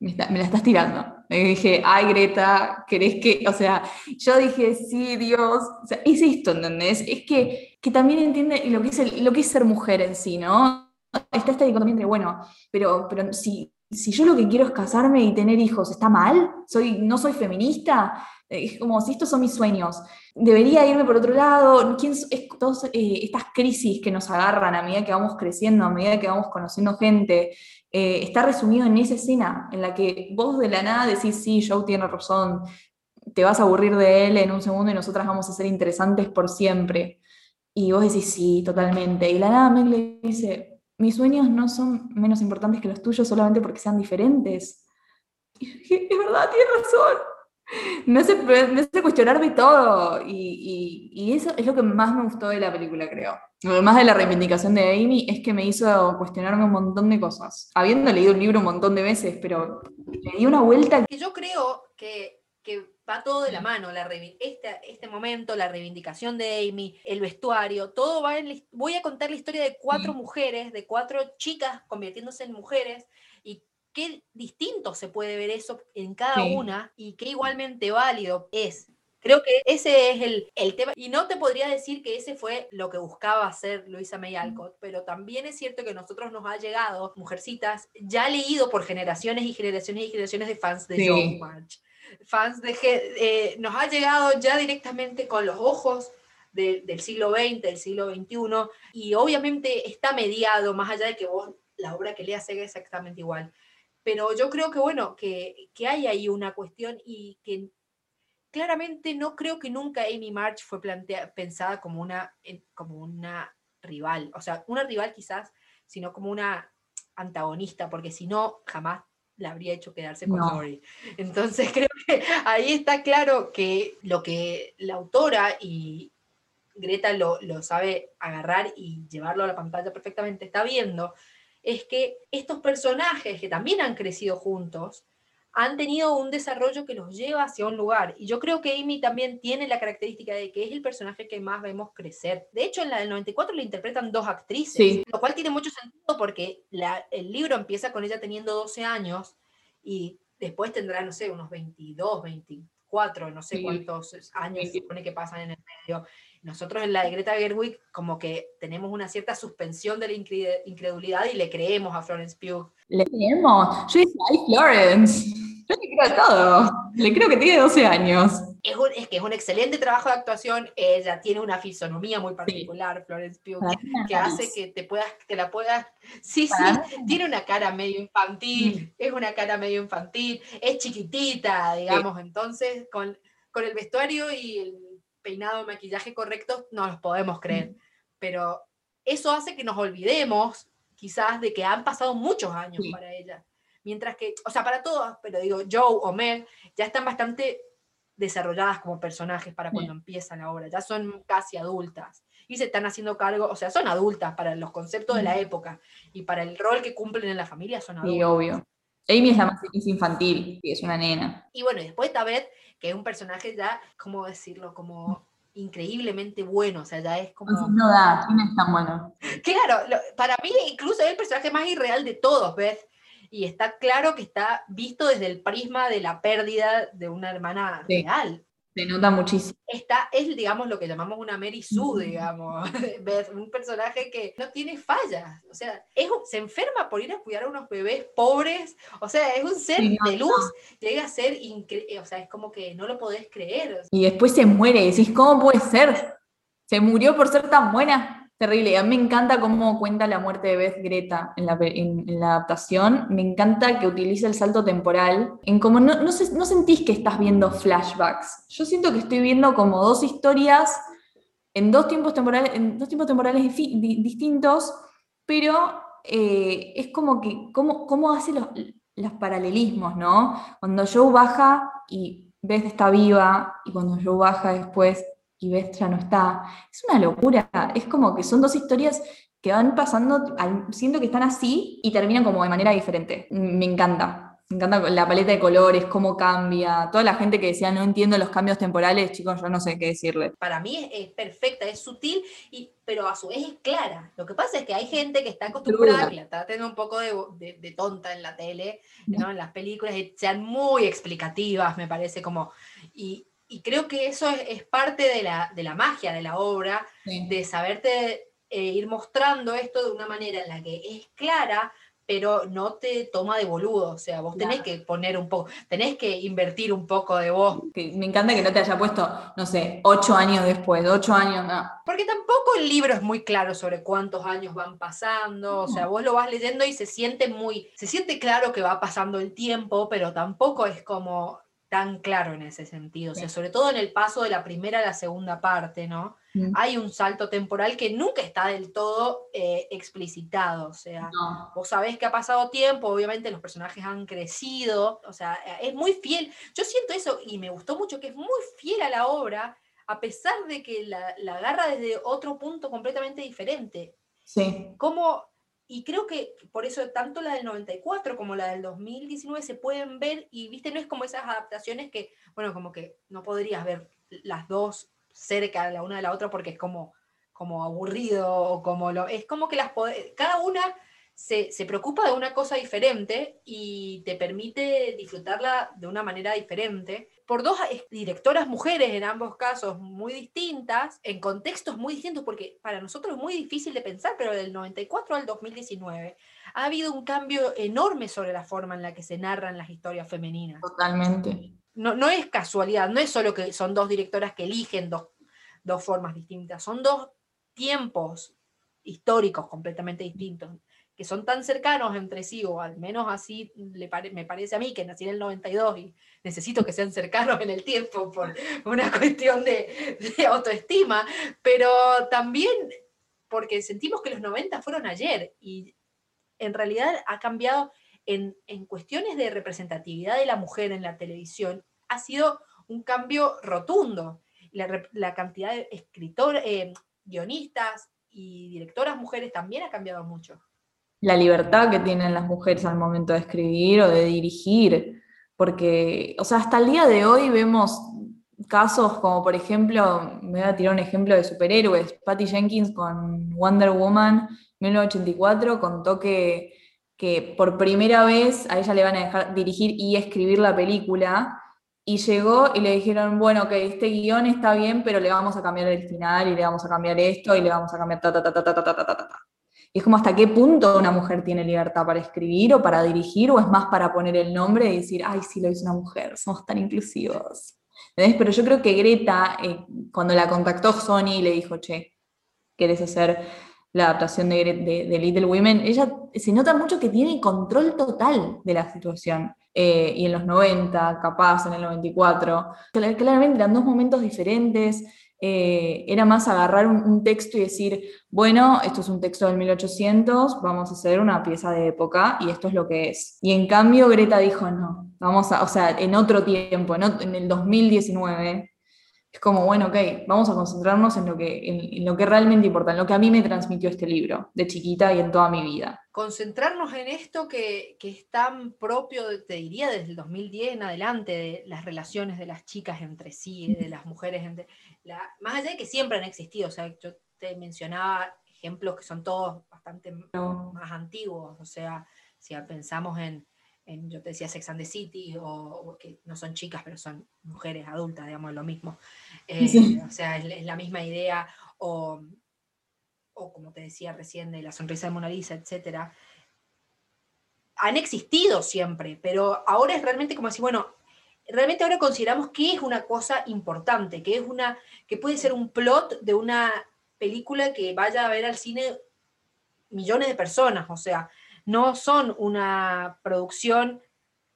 S5: me, está- me la estás tirando. Y dije, ay, Greta, ¿querés que...? O sea, yo dije, sí, Dios. O sea, es esto, ¿entendés? Es que, que también entiende lo que, es el- lo que es ser mujer en sí, ¿no? Está esta dicotomía entre, bueno, pero, pero si, si yo lo que quiero es casarme y tener hijos, ¿está mal? Soy, ¿No soy feminista? Es como si estos son mis sueños debería irme por otro lado. ¿Quién, s- es, todas eh, estas crisis que nos agarran a medida que vamos creciendo, a medida que vamos conociendo gente, eh, está resumido en esa escena en la que vos de la nada decís, sí, Joe tiene razón, te vas a aburrir de él en un segundo y nosotras vamos a ser interesantes por siempre. Y vos decís, sí, totalmente. Y la nada Meg le dice, mis sueños no son menos importantes que los tuyos solamente porque sean diferentes. Es verdad, tiene razón [laughs] me hace, me hace cuestionarme todo. Y, y- y eso es lo que más me gustó de la película, creo. Además de la reivindicación de Amy, es que me hizo cuestionarme un montón de cosas. Habiendo leído el libro un montón de veces, pero le di una vuelta.
S1: Que yo creo que, que va todo de la mano, la este, este momento, la reivindicación de Amy, el vestuario, todo va en... Voy a contar la historia de cuatro mujeres, de cuatro chicas convirtiéndose en mujeres qué distinto se puede ver eso en cada
S5: Sí.
S1: una y qué igualmente válido es. Creo que ese es el, el tema. Y no te podría decir que ese fue lo que buscaba hacer Luisa May Alcott, pero también es cierto que a nosotros nos ha llegado, mujercitas, ya leído por generaciones y generaciones y generaciones de fans de
S5: Sí.
S1: Joe March. Fans de... eh, nos ha llegado ya directamente con los ojos de- del siglo XX, del siglo XXI, y obviamente está mediado, más allá de que vos la obra que leas sea exactamente igual. Pero yo creo que, bueno, que, que hay ahí una cuestión y que claramente no creo que nunca Amy March fue plantea- pensada como una, como una rival. O sea, una rival quizás, sino como una antagonista, porque si no, jamás la habría hecho quedarse con
S5: No.
S1: Lori. [laughs] Entonces creo que ahí está claro que lo que la autora y Greta lo, lo sabe agarrar y llevarlo a la pantalla perfectamente está viendo, es que estos personajes que también han crecido juntos, han tenido un desarrollo que los lleva hacia un lugar. Y yo creo que Amy también tiene la característica de que es el personaje que más vemos crecer. De hecho, en la del 94 le interpretan dos actrices,
S5: Sí.
S1: lo cual tiene mucho sentido porque la- el libro empieza con ella teniendo 12 años y después tendrá, no sé, unos 22, 24, no sé
S5: Sí.
S1: cuántos años se
S5: 20.
S1: supone que pasan en el medio. Nosotros en la de Greta Gerwig como que tenemos una cierta suspensión de la incre- incredulidad y le creemos a Florence Pugh.
S5: Le creemos. Yo dije, ay, Florence. Yo le creo a todo. Le creo que tiene 12 años.
S1: Es, un- es que es un excelente trabajo de actuación, ella tiene una fisonomía muy particular, Florence Pugh, que, hace que te puedas, que la puedas, sí, sí, tiene una cara medio infantil,
S5: Mm.
S1: es una cara medio infantil, es chiquitita, digamos, entonces con, con el vestuario y el peinado, maquillaje correcto, no los podemos creer, pero eso hace que nos olvidemos quizás de que han pasado muchos años
S5: Sí.
S1: para ella, mientras que, o sea, para todos, pero digo, Joe o Meg ya están bastante desarrolladas como personajes para cuando empieza la obra, ya son casi adultas y se están haciendo cargo, o sea, son adultas para los conceptos de la época y para el rol que cumplen en la familia son adultas.
S5: Sí, obvio. Amy es la más es infantil, y es una nena.
S1: Y bueno, y después está Beth, que es un personaje ya, ¿cómo decirlo? Como increíblemente bueno, o sea, ya es como...
S5: No da, ¿quién es tan bueno? [laughs]
S1: Claro, lo- para mí incluso es el personaje más irreal de todos, Beth. Y está claro que está visto desde el prisma de la pérdida de una hermana
S5: Sí.
S1: real.
S5: Se nota muchísimo.
S1: Está, es, digamos, lo que llamamos una Mary Sue, digamos. [laughs] ¿Ves? Un personaje que no tiene fallas. O sea, es, un- se enferma por ir a cuidar a unos bebés pobres. O sea, es un ser
S5: Sí, no,
S1: de luz. Llega a ser increíble. O sea, es como que no lo podés creer.
S5: Y después se muere, decís, ¿cómo puede ser? Se murió por ser tan buena. Terrible. A mí me encanta cómo cuenta la muerte de Beth Greta en la, adaptación. Me encanta que utilice el salto temporal. En como no, no, se- no sentís que estás viendo flashbacks. Yo siento que estoy viendo como dos historias en dos tiempos temporales, en dos tiempos temporales distintos, pero eh, es como que, cómo, cómo hace los, los paralelismos, ¿no? Cuando Joe baja y Beth está viva, y cuando Joe baja después y Beth ya no está, es una locura. Es como que son dos historias que van pasando, siento que están así y terminan como de manera diferente. Me encanta. Me encanta la paleta de colores, cómo cambia. Toda la gente que decía no entiendo los cambios temporales, chicos, yo no sé qué decirle.
S1: Para mí es, es perfecta, es sutil, y, pero a su vez es clara. Lo que pasa es que hay gente que está acostumbrada, que la traten un poco de, de- de tonta en la tele, ¿no? en las películas, sean muy explicativas, me parece como. Y, y creo que eso es, es parte de la, de la magia de la obra, de saberte eh, ir mostrando esto de una manera en la que es clara, pero no te toma de boludo. O sea, vos tenés que poner un poco, tenés que invertir un poco de vos.
S5: Me encanta que no te haya puesto, no sé, ocho años después, ocho años, no.
S1: Porque tampoco el libro es muy claro sobre cuántos años van pasando. O sea, vos lo vas leyendo y se siente muy, se siente claro que va pasando el tiempo, pero tampoco es como tan claro en ese sentido. O sea, sobre todo en el paso de la primera a la segunda parte, ¿no?
S5: Mm.
S1: Hay un salto temporal que nunca está del todo eh, explicitado. O sea,
S5: No.
S1: vos sabés que ha pasado tiempo, obviamente los personajes han crecido, o sea, eh, es muy fiel. Yo siento eso y me gustó mucho, que es muy fiel a la obra, a pesar de que la, la agarra desde otro punto completamente diferente.
S5: Sí,
S1: Como, y creo que por eso tanto la del 94 como la del 2019 se pueden ver y, viste, no es como esas adaptaciones que, bueno, como que no podrías ver las dos cerca la una de la otra porque es como, como aburrido o como lo... Es como que las cada una se, se preocupa de una cosa diferente y te permite disfrutarla de una manera diferente. Por dos eh, directoras mujeres en ambos casos muy distintas, en contextos muy distintos, porque para nosotros es muy difícil de pensar, pero del 94 al 2019 ha habido un cambio enorme sobre la forma en la que se narran las historias femeninas
S5: totalmente.
S1: no, no es casualidad, no es solo que son dos directoras que eligen dos, dos formas distintas, son dos tiempos históricos completamente distintos, que son tan cercanos entre sí, o al menos así le pare- me parece a mí, que nací en el 92 y necesito que sean cercanos en el tiempo por una [laughs] cuestión de, autoestima, pero también porque sentimos que los 90 fueron ayer y en realidad ha cambiado en, en cuestiones de representatividad de la mujer en la televisión, ha sido un cambio rotundo. La, la cantidad de escritores, guionistas y directoras mujeres también ha cambiado mucho.
S5: La libertad que tienen las mujeres al momento de escribir o de dirigir, porque, o sea, hasta el día de hoy vemos casos como, por ejemplo, me voy a tirar un ejemplo de superhéroes, Patty Jenkins con Wonder Woman 1984 contó que, que por primera vez a ella le van a dejar dirigir y escribir la película, y llegó y le dijeron, bueno, que este guion está bien, pero le vamos a cambiar el final y le vamos a cambiar esto y le vamos a cambiar ta ta ta ta ta ta ta ta ta ta. ta". Y es como hasta qué punto una mujer tiene libertad para escribir o para dirigir, o es más para poner el nombre y decir, ay, sí, lo hizo una mujer, somos tan inclusivos. ¿Entendés? Pero yo creo que Greta, eh, cuando la contactó Sony y le dijo, che, ¿querés hacer la adaptación de, de- de Little Women? Ella se nota mucho que tiene control total de la situación. Eh, y en los 90, capaz, en el 94. Cla- Claramente eran dos momentos diferentes. Eh, era más agarrar un, texto y decir, bueno, esto es un texto del 1800, vamos a hacer una pieza de época y esto es lo que es. Y en cambio Greta dijo, no, vamos a, o sea, en otro tiempo, en, en el 2019, es como, bueno, ok, vamos a concentrarnos en lo, que, en, en lo que realmente importa, en lo que a mí me transmitió este libro, de chiquita y en toda mi vida.
S1: Concentrarnos en esto que, que es tan propio, te diría, desde el 2010 en adelante, de las relaciones de las chicas entre sí, de las mujeres entre... la- más allá de que siempre han existido, o sea, yo te mencionaba ejemplos que son todos bastante más antiguos, o sea, si pensamos en, en, yo te decía Sex and the City, o, o que no son chicas, pero son mujeres adultas, digamos, lo mismo. Eh,
S5: Sí.
S1: O sea, es, es la misma idea, o, o como te decía recién, de la sonrisa de Mona Lisa, etcétera. Han existido siempre, pero ahora es realmente como decir, bueno, realmente ahora consideramos que es una cosa importante, que es una, que puede ser un plot de una película que vaya a ver al cine millones de personas, o sea, no son una producción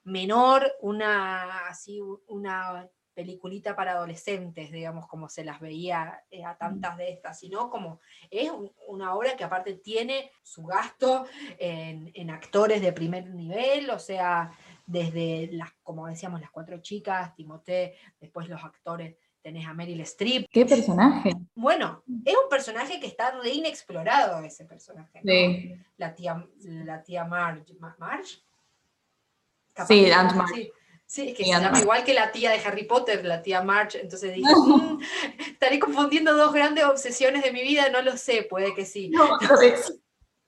S1: menor, una así una peliculita para adolescentes, digamos, como se las veía eh, a tantas de estas, sino como es un- una obra que aparte tiene su gasto en, actores de primer nivel, o sea, desde las, como decíamos, las cuatro chicas, Timothée, después los actores, tenés a Meryl Streep.
S5: ¿Qué personaje?
S1: Bueno, es un personaje que está re inexplorado ese personaje, ¿no?
S5: Sí.
S1: la tía, la tía Marge. ¿Ma- ¿Marge?
S5: Sí, Aunt Marge.
S1: Sí, sí, es que
S5: Sí,
S1: se llama igual que la tía de Harry Potter, la tía Marge. Entonces dije, "Mm, estaré confundiendo dos grandes obsesiones de mi vida, no lo sé, puede que sí.
S5: No, otra [laughs] vez.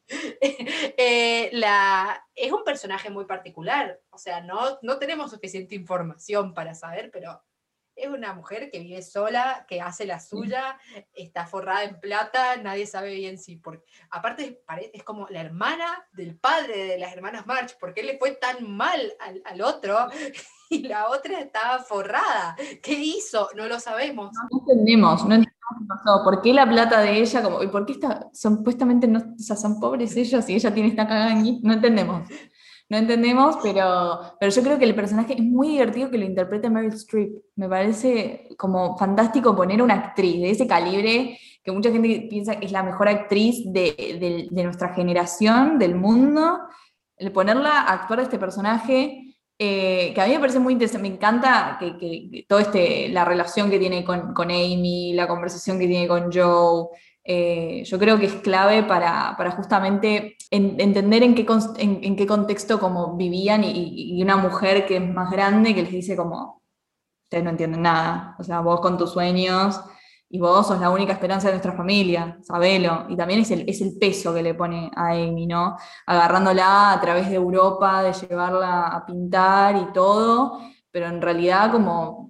S1: Eh, la, es un personaje muy particular, o sea, no, no tenemos suficiente información para saber, pero es una mujer que vive sola, que hace la suya, está forrada en plata, nadie sabe bien si, porque aparte es como la hermana del padre de las hermanas March, ¿por qué le fue tan mal al, al otro? [laughs] Y la otra estaba forrada. ¿Qué hizo? No lo sabemos.
S5: No entendemos, no entendemos qué pasó. ¿Por qué la plata de ella? Como, ¿Y por qué está, supuestamente no, o sea, son pobres ellos y ella tiene esta cagada guita? No entendemos. No entendemos, pero, pero yo creo que el personaje es muy divertido que lo interprete Meryl Streep. Me parece como fantástico poner una actriz de ese calibre, que mucha gente piensa que es la mejor actriz de, de- nuestra generación, del mundo, el ponerla a actuar de este personaje eh, que a mí me parece muy interesante, me encanta que, que- que todo este, la relación que tiene con, con Amy, la conversación que tiene con Joe, eh, yo creo que es clave para, para justamente en- entender en qué, en, qué contexto como vivían y, y una mujer que es más grande que les dice como, ustedes no entienden nada, o sea, vos con tus sueños y vos sos la única esperanza de nuestra familia, sabelo, y también es el, es el peso que le pone a Amy, ¿no? agarrándola a través de Europa, de llevarla a pintar y todo, pero en realidad como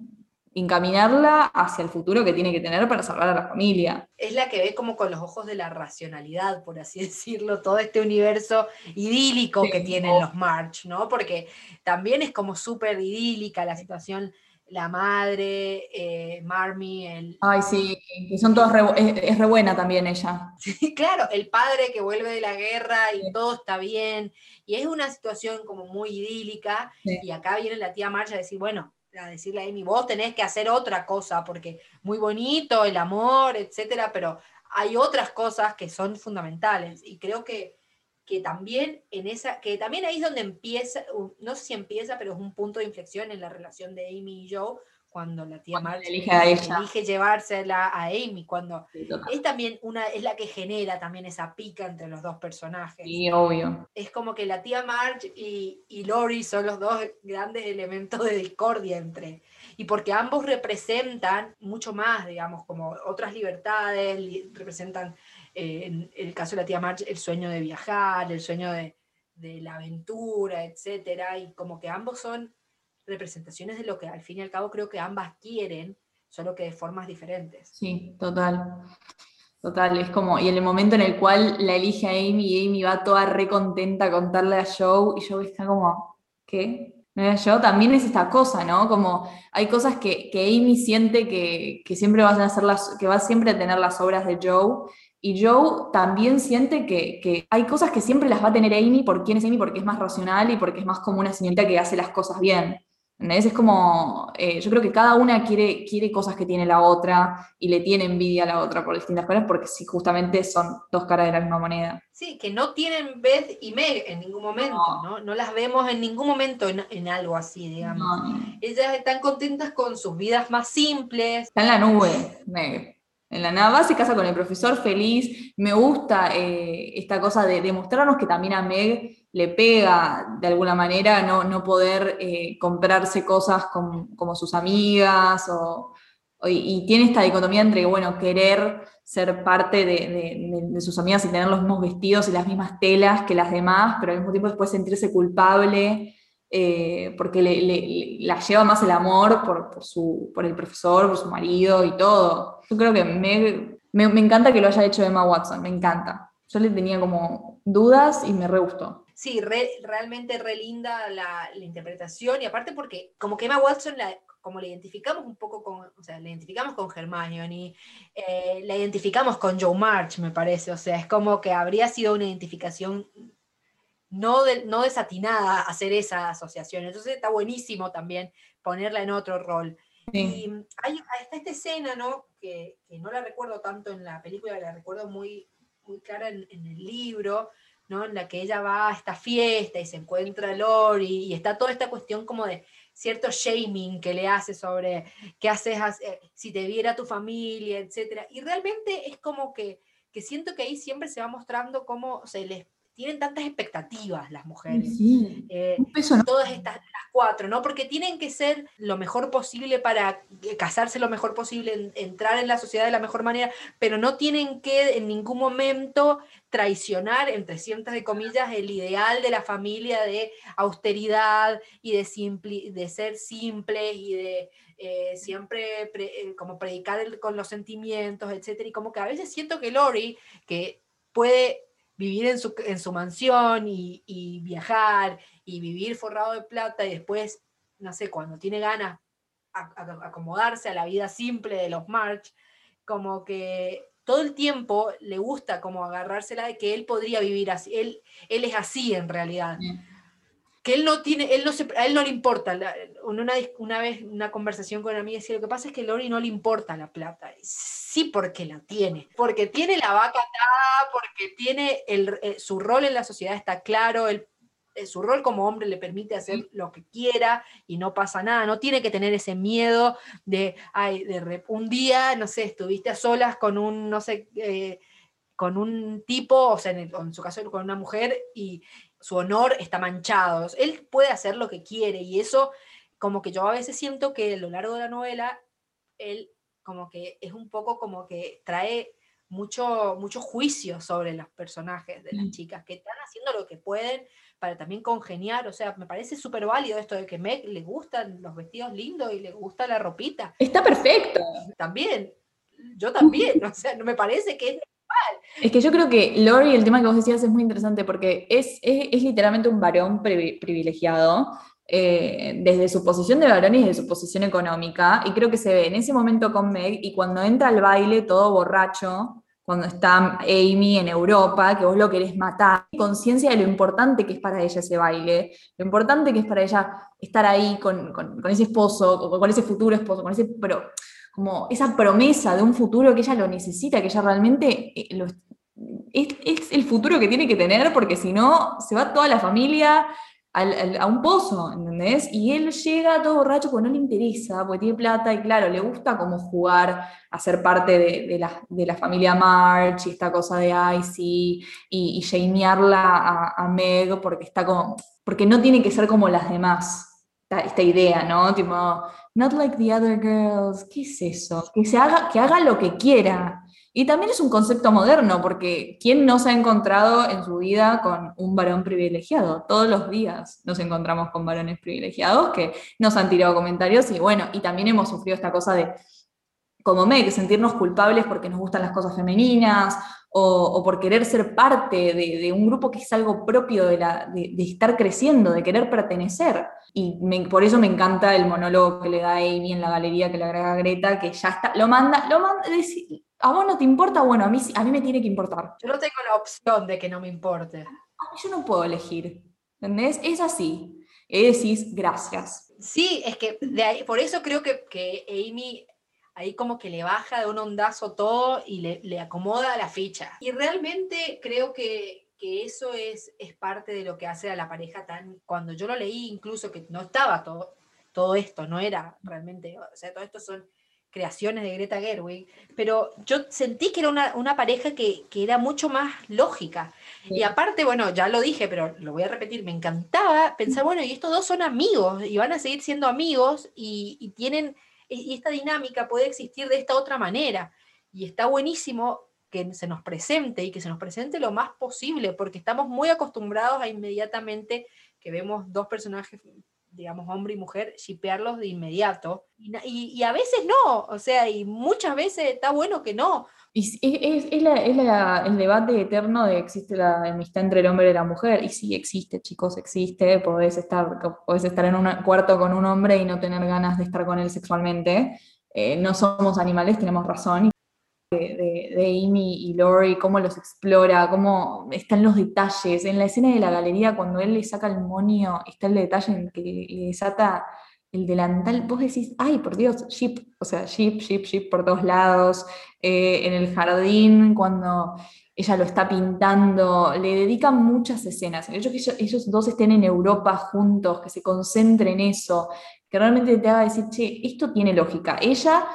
S5: encaminarla hacia el futuro que tiene que tener para salvar a la familia.
S1: es la que ve como con los ojos de la racionalidad, por así [laughs] decirlo, todo este universo idílico que tienen los March, ¿no? Porque también es como súper idílica la situación, la madre, eh, Marmy, el,
S5: Ay, sí, que son todas re, es, es re buena también ella. [laughs]
S1: Sí, claro, el padre que vuelve de la guerra y
S5: Sí.
S1: todo está bien, y es una situación como muy idílica,
S5: Sí.
S1: y acá viene la tía Marcha a decir, bueno, a decirle a Amy, vos tenés que hacer otra cosa, porque muy bonito el amor, etcétera, pero hay otras cosas que son fundamentales, y creo que, que también en esa, que también ahí es donde empieza, no sé si empieza, pero es un punto de inflexión en la relación de Amy y Joe, cuando la tía
S5: Cuando
S1: Marcha
S5: elige a ella.
S1: elige llevársela a Amy, cuando es también una, es la que genera también esa pica entre los dos personajes.
S5: Sí, obvio.
S1: Es como que la tía Marge y, y Lori son los dos grandes elementos de discordia entre. Y porque ambos representan mucho más, digamos, como otras libertades, li- representan, eh, en el caso de la tía Marge, el sueño de viajar, el sueño de, de la aventura, etcétera, y como que ambos son representaciones de lo que al fin y al cabo creo que ambas quieren, solo que de formas diferentes.
S5: Sí, total. Total, es como, y en el momento en el cual la elige a Amy y Amy va toda re contenta a contarle a Joe y Joe está como, ¿qué? ¿No era yo? También es esta cosa, ¿no? Como hay cosas que, que Amy siente que, que siempre van a ser las, que va siempre tener las obras de Joe y Joe también siente que, que hay cosas que siempre las va a tener Amy por quién es Amy, porque es más racional y porque es más como una señorita que hace las cosas bien. ¿Entendés? Es como, eh, yo creo que cada una quiere, quiere cosas que tiene la otra y le tiene envidia a la otra por distintas cosas, porque sí, justamente son dos caras de la misma moneda.
S1: Sí, que no tienen Beth y Meg en ningún momento, ¿no? No, las vemos en ningún momento en, en algo así, digamos.
S5: No,
S1: Ellas están contentas con sus vidas más simples.
S5: Está en la nube, Meg. En la nada, se casa con el profesor feliz. Me gusta eh, esta cosa de demostrarnos que también a Meg le pega de alguna manera no, no poder eh, comprarse cosas como sus amigas o, y, tiene esta dicotomía entre, bueno, querer ser parte de, sus amigas y tener los mismos vestidos y las mismas telas que las demás, pero al mismo tiempo después sentirse culpable eh, porque le, le- la lleva más el amor por, por su, por el profesor, por su marido y todo. Yo creo que Meg, me, me encanta que lo haya hecho Emma Watson, me encanta. Yo le tenía como dudas y me re gustó.
S1: Sí, re- realmente re linda la, la interpretación y aparte porque como que Emma Watson, la, como la identificamos un poco con, o sea, la identificamos con Hermione, eh, la identificamos con Joe March, me parece, o sea, es como que habría sido una identificación no, de- no desatinada hacer esa asociación, entonces está buenísimo también ponerla en otro rol.
S5: Sí.
S1: Y hay, está esta escena, ¿no? Que, que no la recuerdo tanto en la película, la recuerdo muy, muy clara en, en el libro, En la que ella va a esta fiesta y se encuentra Lori y está toda esta cuestión como de cierto shaming que le hace sobre qué haces eh, si te viera tu familia, etcétera. Y realmente es como que, que siento que ahí siempre se va mostrando cómo se les tienen tantas expectativas las mujeres.
S5: Sí.
S1: Eh,
S5: Un peso no-
S1: todas estas las cuatro, ¿no? Porque tienen que ser lo mejor posible para eh, casarse lo mejor posible, en- entrar en la sociedad de la mejor manera, pero no tienen que en ningún momento traicionar, entre cientos de comillas, el ideal de la familia de austeridad y de, simpli- de ser simples y de eh, siempre pre- eh, como predicar el- con los sentimientos, etcétera. Y como que a veces siento que Lori, que puede vivir en su, en su mansión y, y viajar y vivir forrado de plata y después, no sé, cuando tiene ganas acomodarse a la vida simple de los March, como que todo el tiempo le gusta como agarrársela de que él podría vivir así, él, él es así en realidad. Que él no tiene, él no se, a él no le importa. una, una vez, una conversación con una amiga decía, lo que pasa es que Lori no le importa la plata. Sí, porque la tiene. Porque tiene la vaca atada, porque tiene el, eh, su rol en la sociedad está claro, el, eh, su rol como hombre le permite hacer lo que quiera y no pasa nada. No tiene que tener ese miedo de, ay, de un día, no sé, estuviste a solas con un, no sé, eh, con un tipo, o sea, en su caso con una mujer, y su honor está manchado. Él puede hacer lo que quiere y eso, como que yo a veces siento que a lo largo de la novela, él como que es un poco como que trae mucho, mucho juicio sobre los personajes de las
S5: Mm.
S1: chicas, que están haciendo lo que pueden para también congeniar. O sea, me parece súper válido esto de que Meg le gustan los vestidos lindos y le gusta la ropita.
S5: Está perfecto.
S1: También, yo también, [laughs] o sea, no me parece que es
S5: Es que yo creo que Lori, el tema que vos decías es muy interesante porque es, es, literalmente un varón privi- privilegiado eh, desde su posición de varón y desde su posición económica. Y creo que se ve en ese momento con Meg y cuando entra al baile todo borracho, cuando está Amy en Europa, que vos lo querés matar, conciencia de lo importante que es para ella ese baile, lo importante que es para ella estar ahí con, con- con ese esposo, con, con ese futuro esposo, con ese, pero como esa promesa de un futuro que ella lo necesita, que ella realmente eh, es, el futuro que tiene que tener, porque si no, se va toda la familia al- a un pozo, ¿entendés? Y él llega todo borracho porque no le interesa, porque tiene plata y claro, le gusta como jugar a ser parte de, la, de la familia March y esta cosa de Icy y, y a Meg porque está como, porque no tiene que ser como las demás, esta, idea, ¿no? Tipo, not like the other girls, ¿qué es eso? Que, se haga, que haga lo que quiera. Y también es un concepto moderno, porque ¿quién no se ha encontrado en su vida con un varón privilegiado? Todos los días nos encontramos con varones privilegiados que nos han tirado comentarios y bueno, y también hemos sufrido esta cosa de, como Meg, sentirnos culpables porque nos gustan las cosas femeninas o, o por querer ser parte de, de un grupo que es algo propio de, la, de, de estar creciendo, de querer pertenecer. Y me- por eso me encanta el monólogo que le da Amy en la galería que le agrega Greta, que ya está, lo manda, lo manda, a vos no te importa, bueno, a mí, a mí me tiene que importar.
S1: Yo no tengo la opción de que no me importe.
S5: A mí yo no puedo elegir, ¿entendés? Es así. Y decís, gracias.
S1: Sí, es que de ahí, por eso creo que, que Amy ahí como que le baja de un ondazo todo y le, le acomoda la ficha. Y realmente creo que, que eso es, es parte de lo que hace a la pareja tan... Cuando yo lo leí, incluso que no estaba todo, todo esto, no era realmente... O sea, todo esto son creaciones de Greta Gerwig, pero yo sentí que era una, una pareja que, que era mucho más lógica. Y aparte, bueno, ya lo dije, pero lo voy a repetir, me encantaba pensar, bueno, y estos dos son amigos y van a seguir siendo amigos y, y tienen, y esta dinámica puede existir de esta otra manera. Y está buenísimo que se nos presente y que se nos presente lo más posible, porque estamos muy acostumbrados a inmediatamente que vemos dos personajes, digamos, hombre y mujer, shipearlos de inmediato. Y, a veces no, o sea, y muchas veces está bueno que no.
S5: Y es, es- la- el debate eterno de existe la amistad entre el hombre y la mujer. Y sí, existe, chicos, existe. Podés estar, podés estar en un cuarto con un hombre y no tener ganas de estar con él sexualmente. Eh, no somos animales, tenemos razón. De, Amy y Lori, cómo los explora, cómo están los detalles. En la escena de la galería, cuando él le saca el monio, está el detalle en que le desata el delantal. Vos decís, ay, por Dios, ship, o sea, ship, ship, ship por todos lados eh, en el jardín, cuando ella lo está pintando, le dedican muchas escenas. El que ellos, ellos dos estén en Europa juntos, que se concentren en eso, que realmente te haga decir, che, esto tiene lógica. Ella,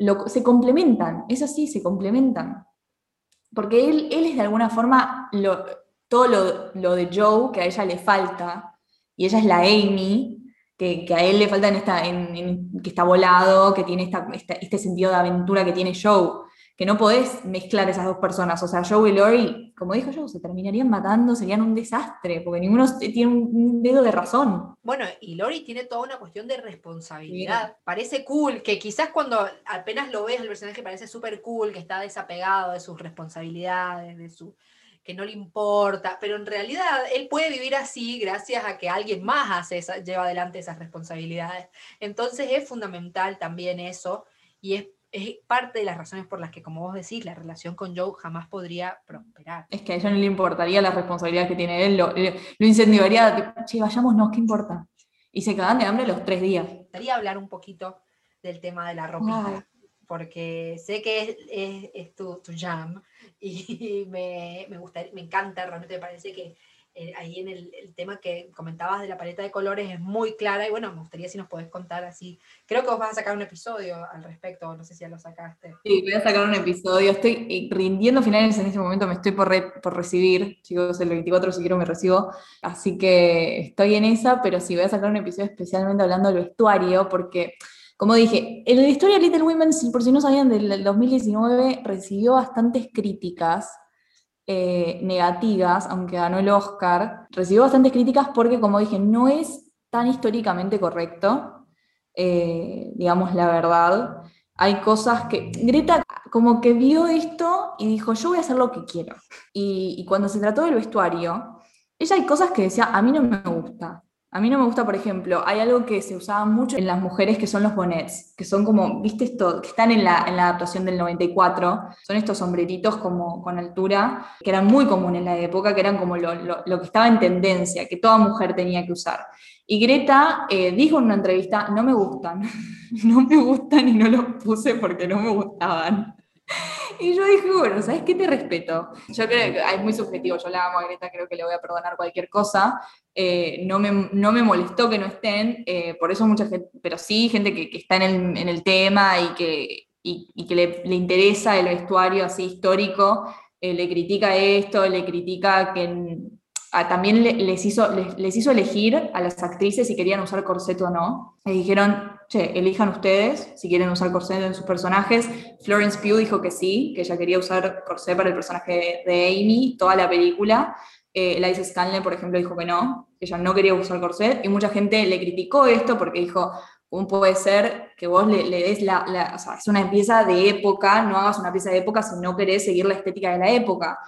S5: lo- se complementan, es así, se complementan. Porque él, él es de alguna forma lo- todo lo, lo de Joe que a ella le falta, y ella es la Amy, que, que a él le falta esta, en- que está volado, que tiene esta- este sentido de aventura que tiene Joe, que no podés mezclar esas dos personas. O sea, Joe y Lori, como dijo Joe, se terminarían matando, serían un desastre, porque ninguno tiene un dedo de razón.
S1: Bueno, y Lori tiene toda una cuestión de responsabilidad. Parece cool, que quizás cuando apenas lo ves, el personaje parece súper cool, que está desapegado de sus responsabilidades, de su que no le importa, pero en realidad él puede vivir así gracias a que alguien más hace esa- lleva adelante esas responsabilidades. Entonces es fundamental también eso y es, es parte de las razones por las que, como vos decís, la relación con Joe jamás podría prosperar.
S5: Es que a ella no le importaría las responsabilidades que tiene él, lo, lo- tipo, che, vayámonos, ¿qué importa? Y se cagan de hambre los tres días.
S1: Me gustaría hablar un poquito del tema de la ropita,
S5: Ay.
S1: porque sé que es, es- es tu, tu jam y [laughs] me, me, gustaría, me encanta, realmente me parece que eh, ahí en el, el tema que comentabas de la paleta de colores es muy clara y bueno, me gustaría si nos podés contar así. Creo que vos vas a sacar un episodio al respecto, no sé si ya lo sacaste.
S5: Sí, voy a sacar un episodio. Estoy eh, rindiendo finales en este momento, me estoy por, re- por recibir. Chicos, el 24 si quiero me recibo. Así que estoy en esa, pero sí voy a sacar un episodio especialmente hablando del vestuario, porque, como dije, el vestuario de Little Women, por si no sabían, del 2019 recibió bastantes críticas eh, negativas, aunque ganó el Oscar. Recibió bastantes críticas porque, como dije, no es tan históricamente correcto, eh, digamos la verdad hay cosas que Greta como que vio esto y dijo, yo voy a hacer lo que quiero. Y, y cuando se trató del vestuario, ella hay cosas que decía, a mí no me gusta. A mí no me gusta, por ejemplo, hay algo que se usaba mucho en las mujeres que son los bonnets, que son como, viste esto, que están en la, en la adaptación del 94, son estos sombreritos como con altura, que eran muy comunes en la época, que eran como lo, lo- lo que estaba en tendencia, que toda mujer tenía que usar. Y Greta eh, dijo en una entrevista, no me gustan, [laughs] no me gustan y no los puse porque no me gustaban. Y yo dije, bueno, ¿sabes qué? Te respeto. Yo creo que es muy subjetivo, yo la amo a Greta, creo que le voy a perdonar cualquier cosa. Eh, no, me, no me molestó que no estén, eh, por eso mucha gente, pero sí, gente que, que está en el, en el tema y que, y que le, le interesa el vestuario así histórico, eh, le critica esto, le critica que ah, también le- les, hizo, les, les hizo elegir a las actrices si querían usar corset o no. Le dijeron, che, elijan ustedes si quieren usar corset en sus personajes. Florence Pugh dijo que sí, que ella quería usar corset para el personaje de, Amy, toda la película. Eh, Eliza Scanlon, por ejemplo, dijo que no, que ella no quería usar corset, y mucha gente le criticó esto porque dijo, ¿cómo puede ser que vos le, le des la, es una pieza de época, no hagas una pieza de época si no querés seguir la estética de la época?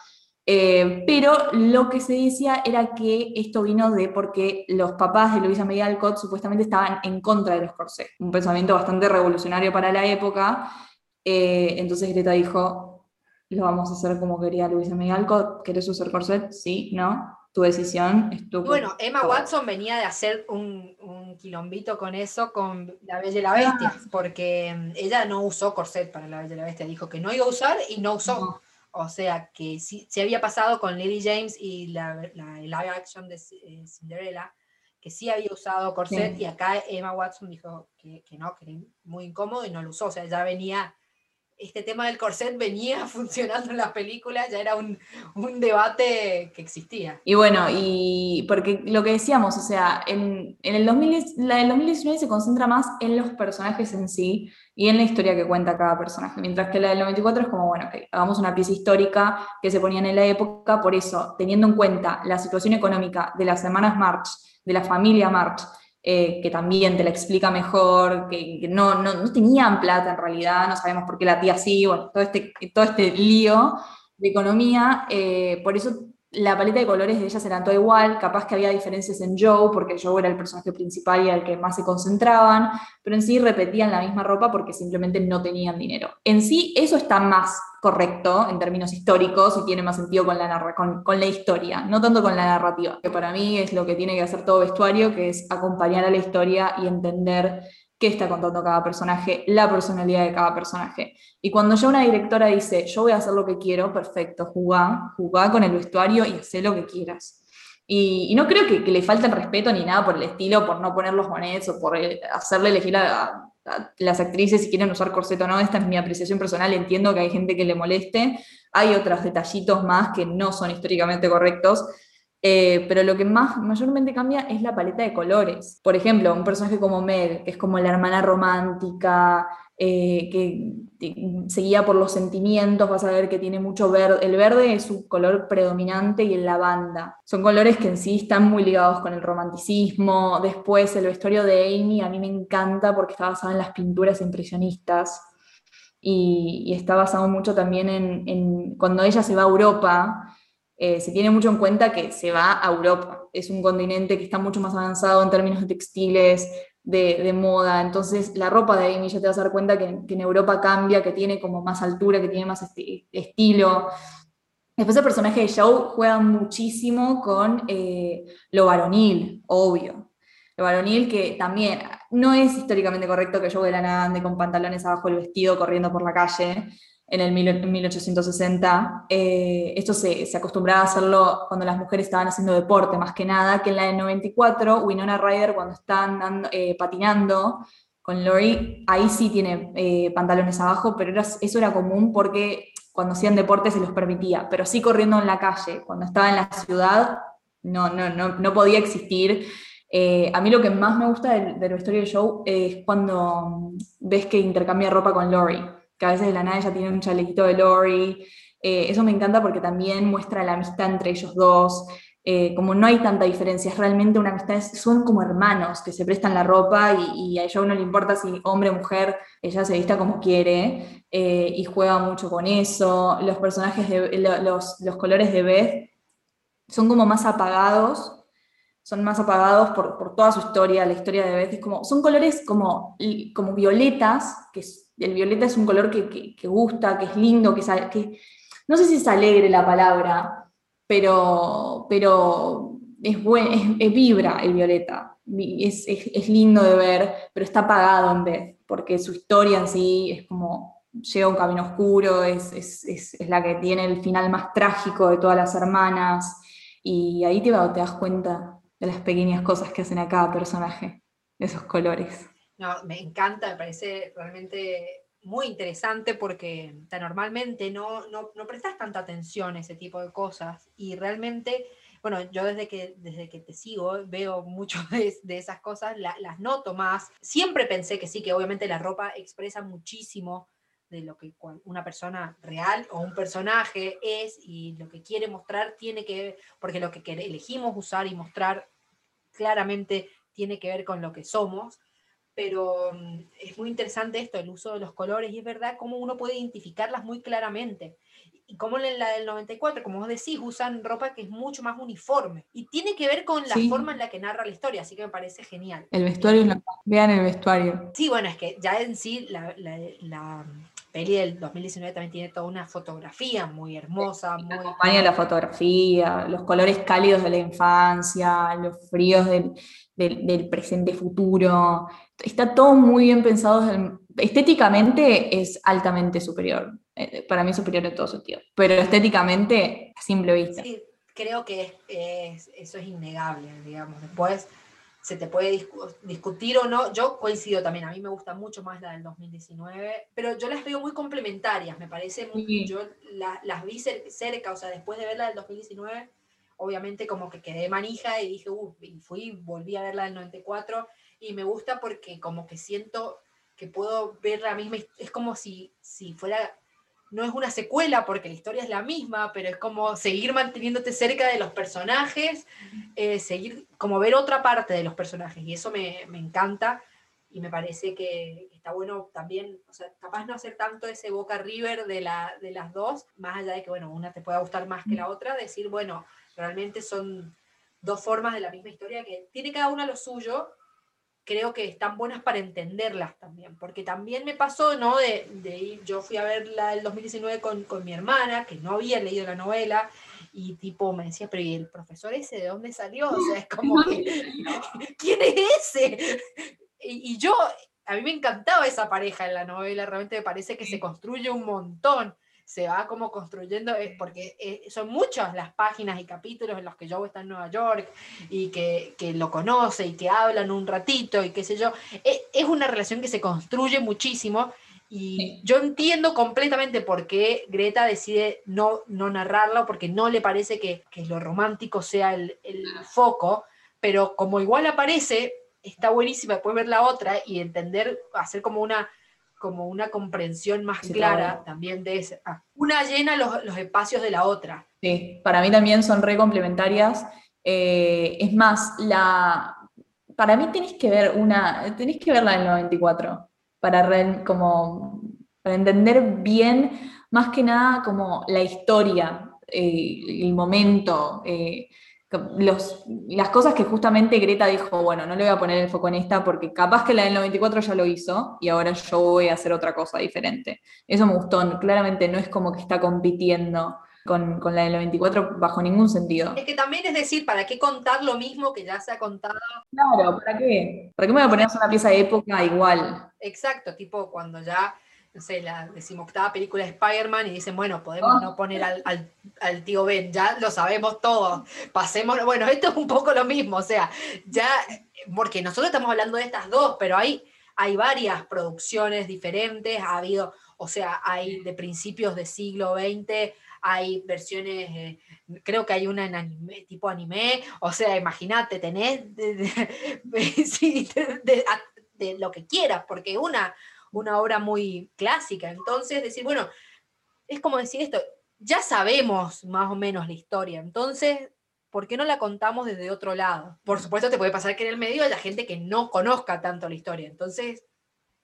S5: Eh, pero lo que se decía era que esto vino de porque los papás de Luisa May Alcott supuestamente estaban en contra de los corsés, un pensamiento bastante revolucionario para la época. Eh, entonces Greta dijo, lo vamos a hacer como quería Luisa May Alcott, ¿querés usar corset? Sí, no, tu decisión es tu...
S1: Bueno, Emma. Watson venía de hacer un, un quilombito con eso, con La Bella y la Bestia, porque mm, ella no usó corset para La Bella y la Bestia, dijo que no iba a usar y no usó.
S5: No.
S1: O sea, que sí, se había pasado con Lily James y la, la el live action de eh, Cinderella, que sí había usado corset,
S5: Sí.
S1: y acá Emma Watson dijo que, que no, que era muy incómodo y no lo usó. O sea, ya venía este tema del corset venía [laughs] funcionando en las películas, ya era un, un, debate que existía.
S5: Y bueno, y porque lo que decíamos, o sea, en, en el 2000, la del 2019 se concentra más en los personajes en sí y en la historia que cuenta cada personaje, mientras que la del 94 es como, bueno, que hagamos una pieza histórica que se ponían en la época, por eso, teniendo en cuenta la situación económica de las hermanas March, de la familia March, eh, que también te la explica mejor, que, no, no, no, tenían plata en realidad, no sabemos por qué la tía sí, bueno, todo este, todo este lío de economía, eh, por eso la paleta de colores de ellas eran todo igual, capaz que había diferencias en Joe, porque Joe era el personaje principal y al que más se concentraban, pero en sí repetían la misma ropa porque simplemente no tenían dinero. En sí, eso está más correcto en términos históricos y tiene más sentido con la, con, con la historia, no tanto con la narrativa, que para mí es lo que tiene que hacer todo vestuario, que es acompañar a la historia y entender qué está contando cada personaje, la personalidad de cada personaje. Y cuando ya una directora dice, yo voy a hacer lo que quiero, perfecto, jugá, jugá con el vestuario y haz lo que quieras. Y, no creo que, le falte respeto ni nada por el estilo, por no poner los bonets o por eh, hacerle elegir a, las actrices si quieren usar corset o no. Esta es mi apreciación personal, entiendo que hay gente que le moleste. Hay otros detallitos más que no son históricamente correctos, eh, pero lo que más mayormente cambia es la paleta de colores. Por ejemplo, un personaje como Meg, que es como la hermana romántica, eh, que se guía por los sentimientos, vas a ver que tiene mucho verde. El verde es su color predominante y el lavanda. Son colores que en sí están muy ligados con el romanticismo. Después, el vestuario de Amy a mí me encanta porque está basado en las pinturas impresionistas. Y, está basado mucho también en, en cuando ella se va a Europa, eh, se tiene mucho en cuenta que se va a Europa. Es un continente que está mucho más avanzado en términos de textiles, de, moda. Entonces, la ropa de Amy ya te vas a dar cuenta que, en Europa cambia, que tiene como más altura, que tiene más estilo. Después el personaje de Joe juega muchísimo con eh, lo varonil, obvio. Lo varonil que también no es históricamente correcto que Joe de la nada ande con pantalones abajo del vestido corriendo por la calle en el 1860. Eh, esto se, se, acostumbraba a hacerlo cuando las mujeres estaban haciendo deporte, más que nada, que en la del 94, Winona Ryder, cuando está eh, patinando con Lori, ahí sí tiene eh, pantalones abajo, pero eso era común porque cuando hacían deporte se los permitía, pero sí corriendo en la calle, cuando estaba en la ciudad, no, no, no, no podía existir. a mí lo que más me gusta del, del vestuario del show es cuando ves que intercambia ropa con Lori que a veces de la nada ella tiene un chalequito de Lori. Eh, eso me encanta porque también muestra la amistad entre ellos dos. Eh, como no hay tanta diferencia, es realmente una amistad, son como hermanos que se prestan la ropa y, a ella no le importa si hombre o mujer, ella se vista como quiere eh, y juega mucho con eso. Los personajes, de, los, los colores de Beth son como más apagados, son más apagados por, por, toda su historia, la historia de Beth es como, son colores como, como violetas, que el violeta es un color que, gusta, que es lindo, que, que, no sé si es alegre la palabra, pero, pero es, buen, es, vibra el violeta, es, es, lindo de ver, pero está apagado en vez, porque su historia en sí es como llega a un camino oscuro, es, la que tiene el final más trágico de todas las hermanas, y ahí te, te das cuenta de las pequeñas cosas que hacen a cada personaje, esos colores.
S1: No, me encanta, me parece realmente muy interesante porque normalmente no, no, no, prestas tanta atención a ese tipo de cosas y realmente, bueno, yo desde que, desde que te sigo veo mucho [laughs] de, de esas cosas, las noto más. Siempre pensé que sí, que obviamente la ropa expresa muchísimo de lo que una persona real o un personaje es y lo que quiere mostrar tiene que, porque lo que elegimos usar y mostrar claramente tiene que ver con lo que somos pero mm, es muy interesante esto, el uso de los colores, y es verdad cómo uno puede identificarlas muy claramente. Y como en la del 94, como vos decís, usan ropa que es mucho más uniforme. Y tiene que ver con la forma en la que narra la historia, así que me parece genial.
S5: El vestuario, vean el vestuario.
S1: Sí, bueno, es que ya en sí la, la, la peli del 2019 también tiene toda una fotografía muy hermosa. Muy...
S5: Acompaña la fotografía, los colores cálidos de la infancia, los fríos del, del, presente futuro. Está todo muy bien pensado. Estéticamente es altamente superior. Eh, para mí superior en todo sentido. Pero estéticamente, a simple vista.
S1: Sí, creo que eso es innegable, digamos. Después se te puede discu- discutir o no. Yo coincido también, a mí me gusta mucho más la del 2019, pero yo las veo muy complementarias, me parece. muy-
S5: Sí.
S1: Yo la- las vi cer- cerca, o sea, después de ver la del 2019, obviamente como que quedé manija y dije, uh, y fui, volví a ver la del 94 y me gusta porque como que siento que puedo ver la misma, es como si, si fuera, no es una secuela porque la historia es la misma, pero es como seguir manteniéndote cerca de los personajes, eh, seguir, como ver otra parte de los personajes y eso me, me encanta y me parece que está bueno también, o sea, capaz no hacer tanto ese Boca River de, la, de las dos, más allá de que, bueno, una te pueda gustar más que la otra, decir, bueno, realmente son dos formas de la misma historia que tiene cada una lo suyo, creo que están buenas para entenderlas también, porque también me pasó, ¿no? De, de ir, yo fui a ver la del 2019 con, con mi hermana, que no había leído la novela, y tipo me decía, pero ¿y el profesor ese de dónde salió? O sea, es como que, [laughs] [laughs] ¿quién es ese? Y, y yo, a mí me encantaba esa pareja en la novela, realmente me parece que se construye un montón, se va como construyendo, es porque eh, son muchas las páginas y capítulos en los que Joe está en Nueva York y que, que lo conoce y que hablan un ratito y qué sé yo. Es una relación que se construye muchísimo y
S5: Sí.
S1: yo entiendo completamente por qué Greta decide no, no narrarlo, porque no le parece que, que lo romántico sea el, el foco, pero como igual aparece, está buenísima después ver la otra y entender, hacer como una como una comprensión más
S5: Sí,
S1: clara también de ese. ah, una llena los, los espacios de la otra.
S5: Sí, para mí también son re complementarias. Eh, es más, la, para mí tenés que ver una, tenés que ver la del 94 para, re- como, para entender bien, más que nada, como la historia, eh, el momento, eh, los, las cosas que justamente Greta dijo, bueno, no le voy a poner el foco en esta porque capaz que la del 94 ya lo hizo y ahora yo voy a hacer otra cosa diferente. Eso me gustó, claramente no es como que está compitiendo con, con la del 94 bajo ningún sentido.
S1: Es que también es decir, ¿para qué contar lo mismo que ya se ha contado?
S5: Claro, ¿para qué? ¿Para qué me voy a poner una pieza de época igual?
S1: Exacto, tipo cuando ya, no sé, la decimoctava película de Spider-Man y dicen, bueno, podemos no poner al, al- al tío Ben, ya lo sabemos todos, pasemos, bueno, esto es un poco lo mismo, o sea, ya, porque nosotros estamos hablando de estas dos, pero hay, hay varias producciones diferentes, ha habido, o sea, hay de principios del siglo XX, hay versiones, eh, creo que hay una en anime, tipo anime, o sea, imagínate, tenés de, [laughs] lo que quieras, porque una, una obra muy clásica. Entonces, decir, bueno, es como decir esto, ya sabemos más o menos la historia, entonces, ¿por qué no la contamos desde otro lado? Por supuesto, te puede pasar que en el medio haya gente que no conozca tanto la historia, entonces,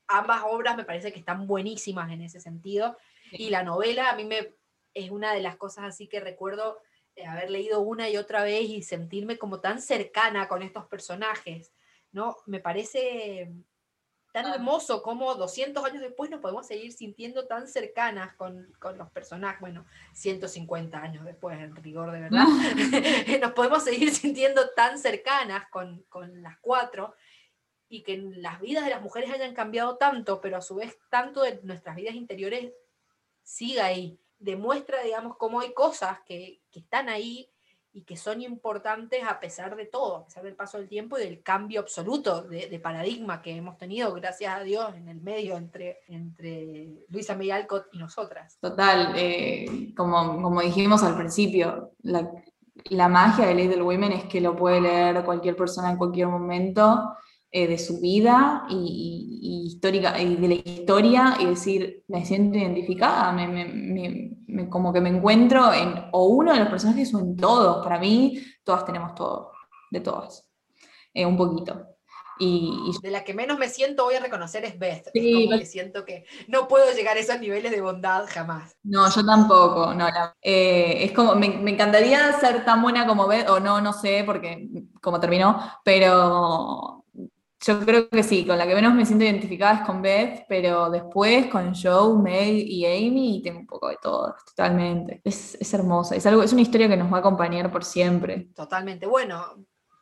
S1: ambas obras me parece que están buenísimas en ese sentido, y la novela a mí me es una de las cosas así que recuerdo eh, haber leído una y otra vez y sentirme como tan cercana con estos personajes, ¿no? Me parece tan hermoso como 200 años después nos podemos seguir sintiendo tan cercanas con, con los personajes, bueno, 150 años después, en rigor de verdad, [laughs] nos podemos seguir sintiendo tan cercanas con, con las cuatro y que las vidas de las mujeres hayan cambiado tanto, pero a su vez tanto de nuestras vidas interiores siga ahí. Demuestra, digamos, cómo hay cosas que, que están ahí y que son importantes a pesar de todo, a pesar del paso del tiempo y del cambio absoluto de, de paradigma que hemos tenido, gracias a Dios, en el medio entre, entre Luisa May Alcott y nosotras.
S5: Total, eh, como, como dijimos al principio, la, la magia de Little Women es que lo puede leer cualquier persona en cualquier momento eh, de su vida y, histórica, y de la historia y decir, me siento identificada, me, me- como que me encuentro en o uno de los personajes o en todos. Para mí, todas tenemos todo, de todas, eh, un poquito. Y, y
S1: De la que menos me siento, voy a reconocer, es Beth. Es
S5: Sí,
S1: como
S5: Beth.
S1: que siento que no puedo llegar a esos niveles de bondad jamás.
S5: No, yo tampoco. No, la- eh, es como, me, me encantaría ser tan buena como Beth, o no, no sé, porque como terminó, pero yo creo que sí, con la que menos me siento identificada es con Beth, pero después con Joe, Meg y Amy tengo un poco de todo, totalmente. Es, es hermosa, es algo, es una historia que nos va a acompañar por siempre.
S1: Totalmente. Bueno,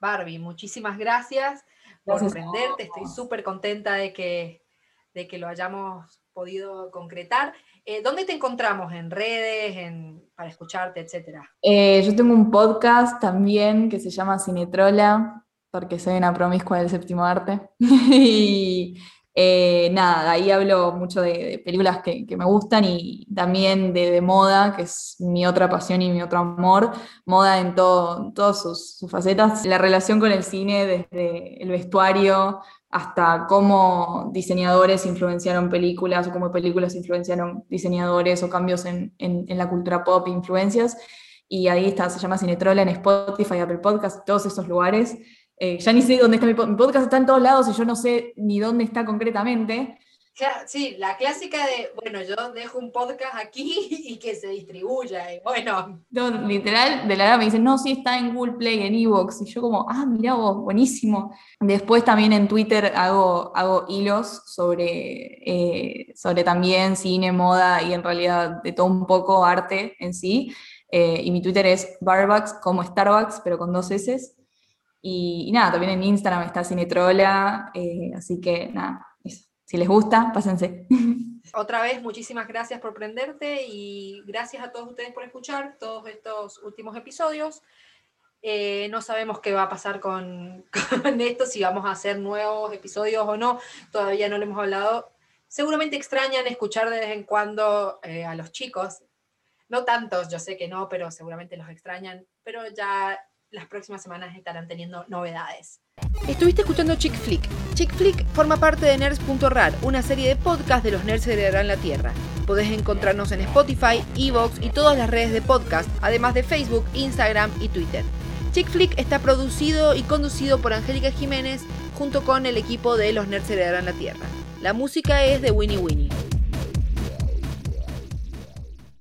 S1: Barbie, muchísimas gracias por
S5: Gracias a
S1: prenderte. Estoy súper contenta de que, de que lo hayamos podido concretar. Eh, ¿Dónde te encontramos? ¿En redes? En, para escucharte, etcétera?
S5: Eh, yo tengo un podcast también que se llama Cinetrola, porque soy una promiscua del séptimo arte. [laughs] y eh, nada, ahí hablo mucho de, películas que, me gustan y también de, moda, que es mi otra pasión y mi otro amor. Moda en, todo, todas sus, facetas. La relación con el cine, desde el vestuario hasta cómo diseñadores influenciaron películas o cómo películas influenciaron diseñadores o cambios en, en la cultura pop, influencias. Y ahí está, se llama Cinetrola en Spotify, Apple Podcast, todos esos lugares. Eh, ya ni sé dónde está mi, mi, podcast, está en todos lados y yo no sé ni dónde está concretamente.
S1: Sí, la clásica de, bueno, yo dejo un podcast aquí [laughs] y que se distribuya. Y bueno.
S5: literal, de la edad me dicen, no, sí está en Google Play, en Evox. Y yo como, ah, mirá vos, buenísimo. Después también en Twitter hago, hago hilos sobre, eh, sobre también cine, moda y en realidad de todo un poco arte en sí. Eh, y mi Twitter es barbucks como Starbucks, pero con dos S. Y, nada, también en Instagram está Cinetrola, eh, así que nada, Si les gusta, pásense. [laughs]
S1: Otra vez, muchísimas gracias por prenderte y gracias a todos ustedes por escuchar todos estos últimos episodios. Eh, no sabemos qué va a pasar con, [laughs] con, esto, si vamos a hacer nuevos episodios o no, todavía no lo hemos hablado. Seguramente extrañan escuchar de vez en cuando eh, a los chicos, no tantos, yo sé que no, pero seguramente los extrañan, pero ya las próximas semanas estarán teniendo novedades. Estuviste escuchando Chick Flick. Chick Flick forma parte de Nerds.rar, una serie de podcasts de los nerds que heredarán la Tierra. Podés encontrarnos en Spotify, Evox y todas las redes de podcast, además de Facebook, Instagram y Twitter. Chick Flick está producido y conducido por Angélica Jiménez junto con el equipo de Los Nerds Heredarán la Tierra. La música es de Winnie Winnie.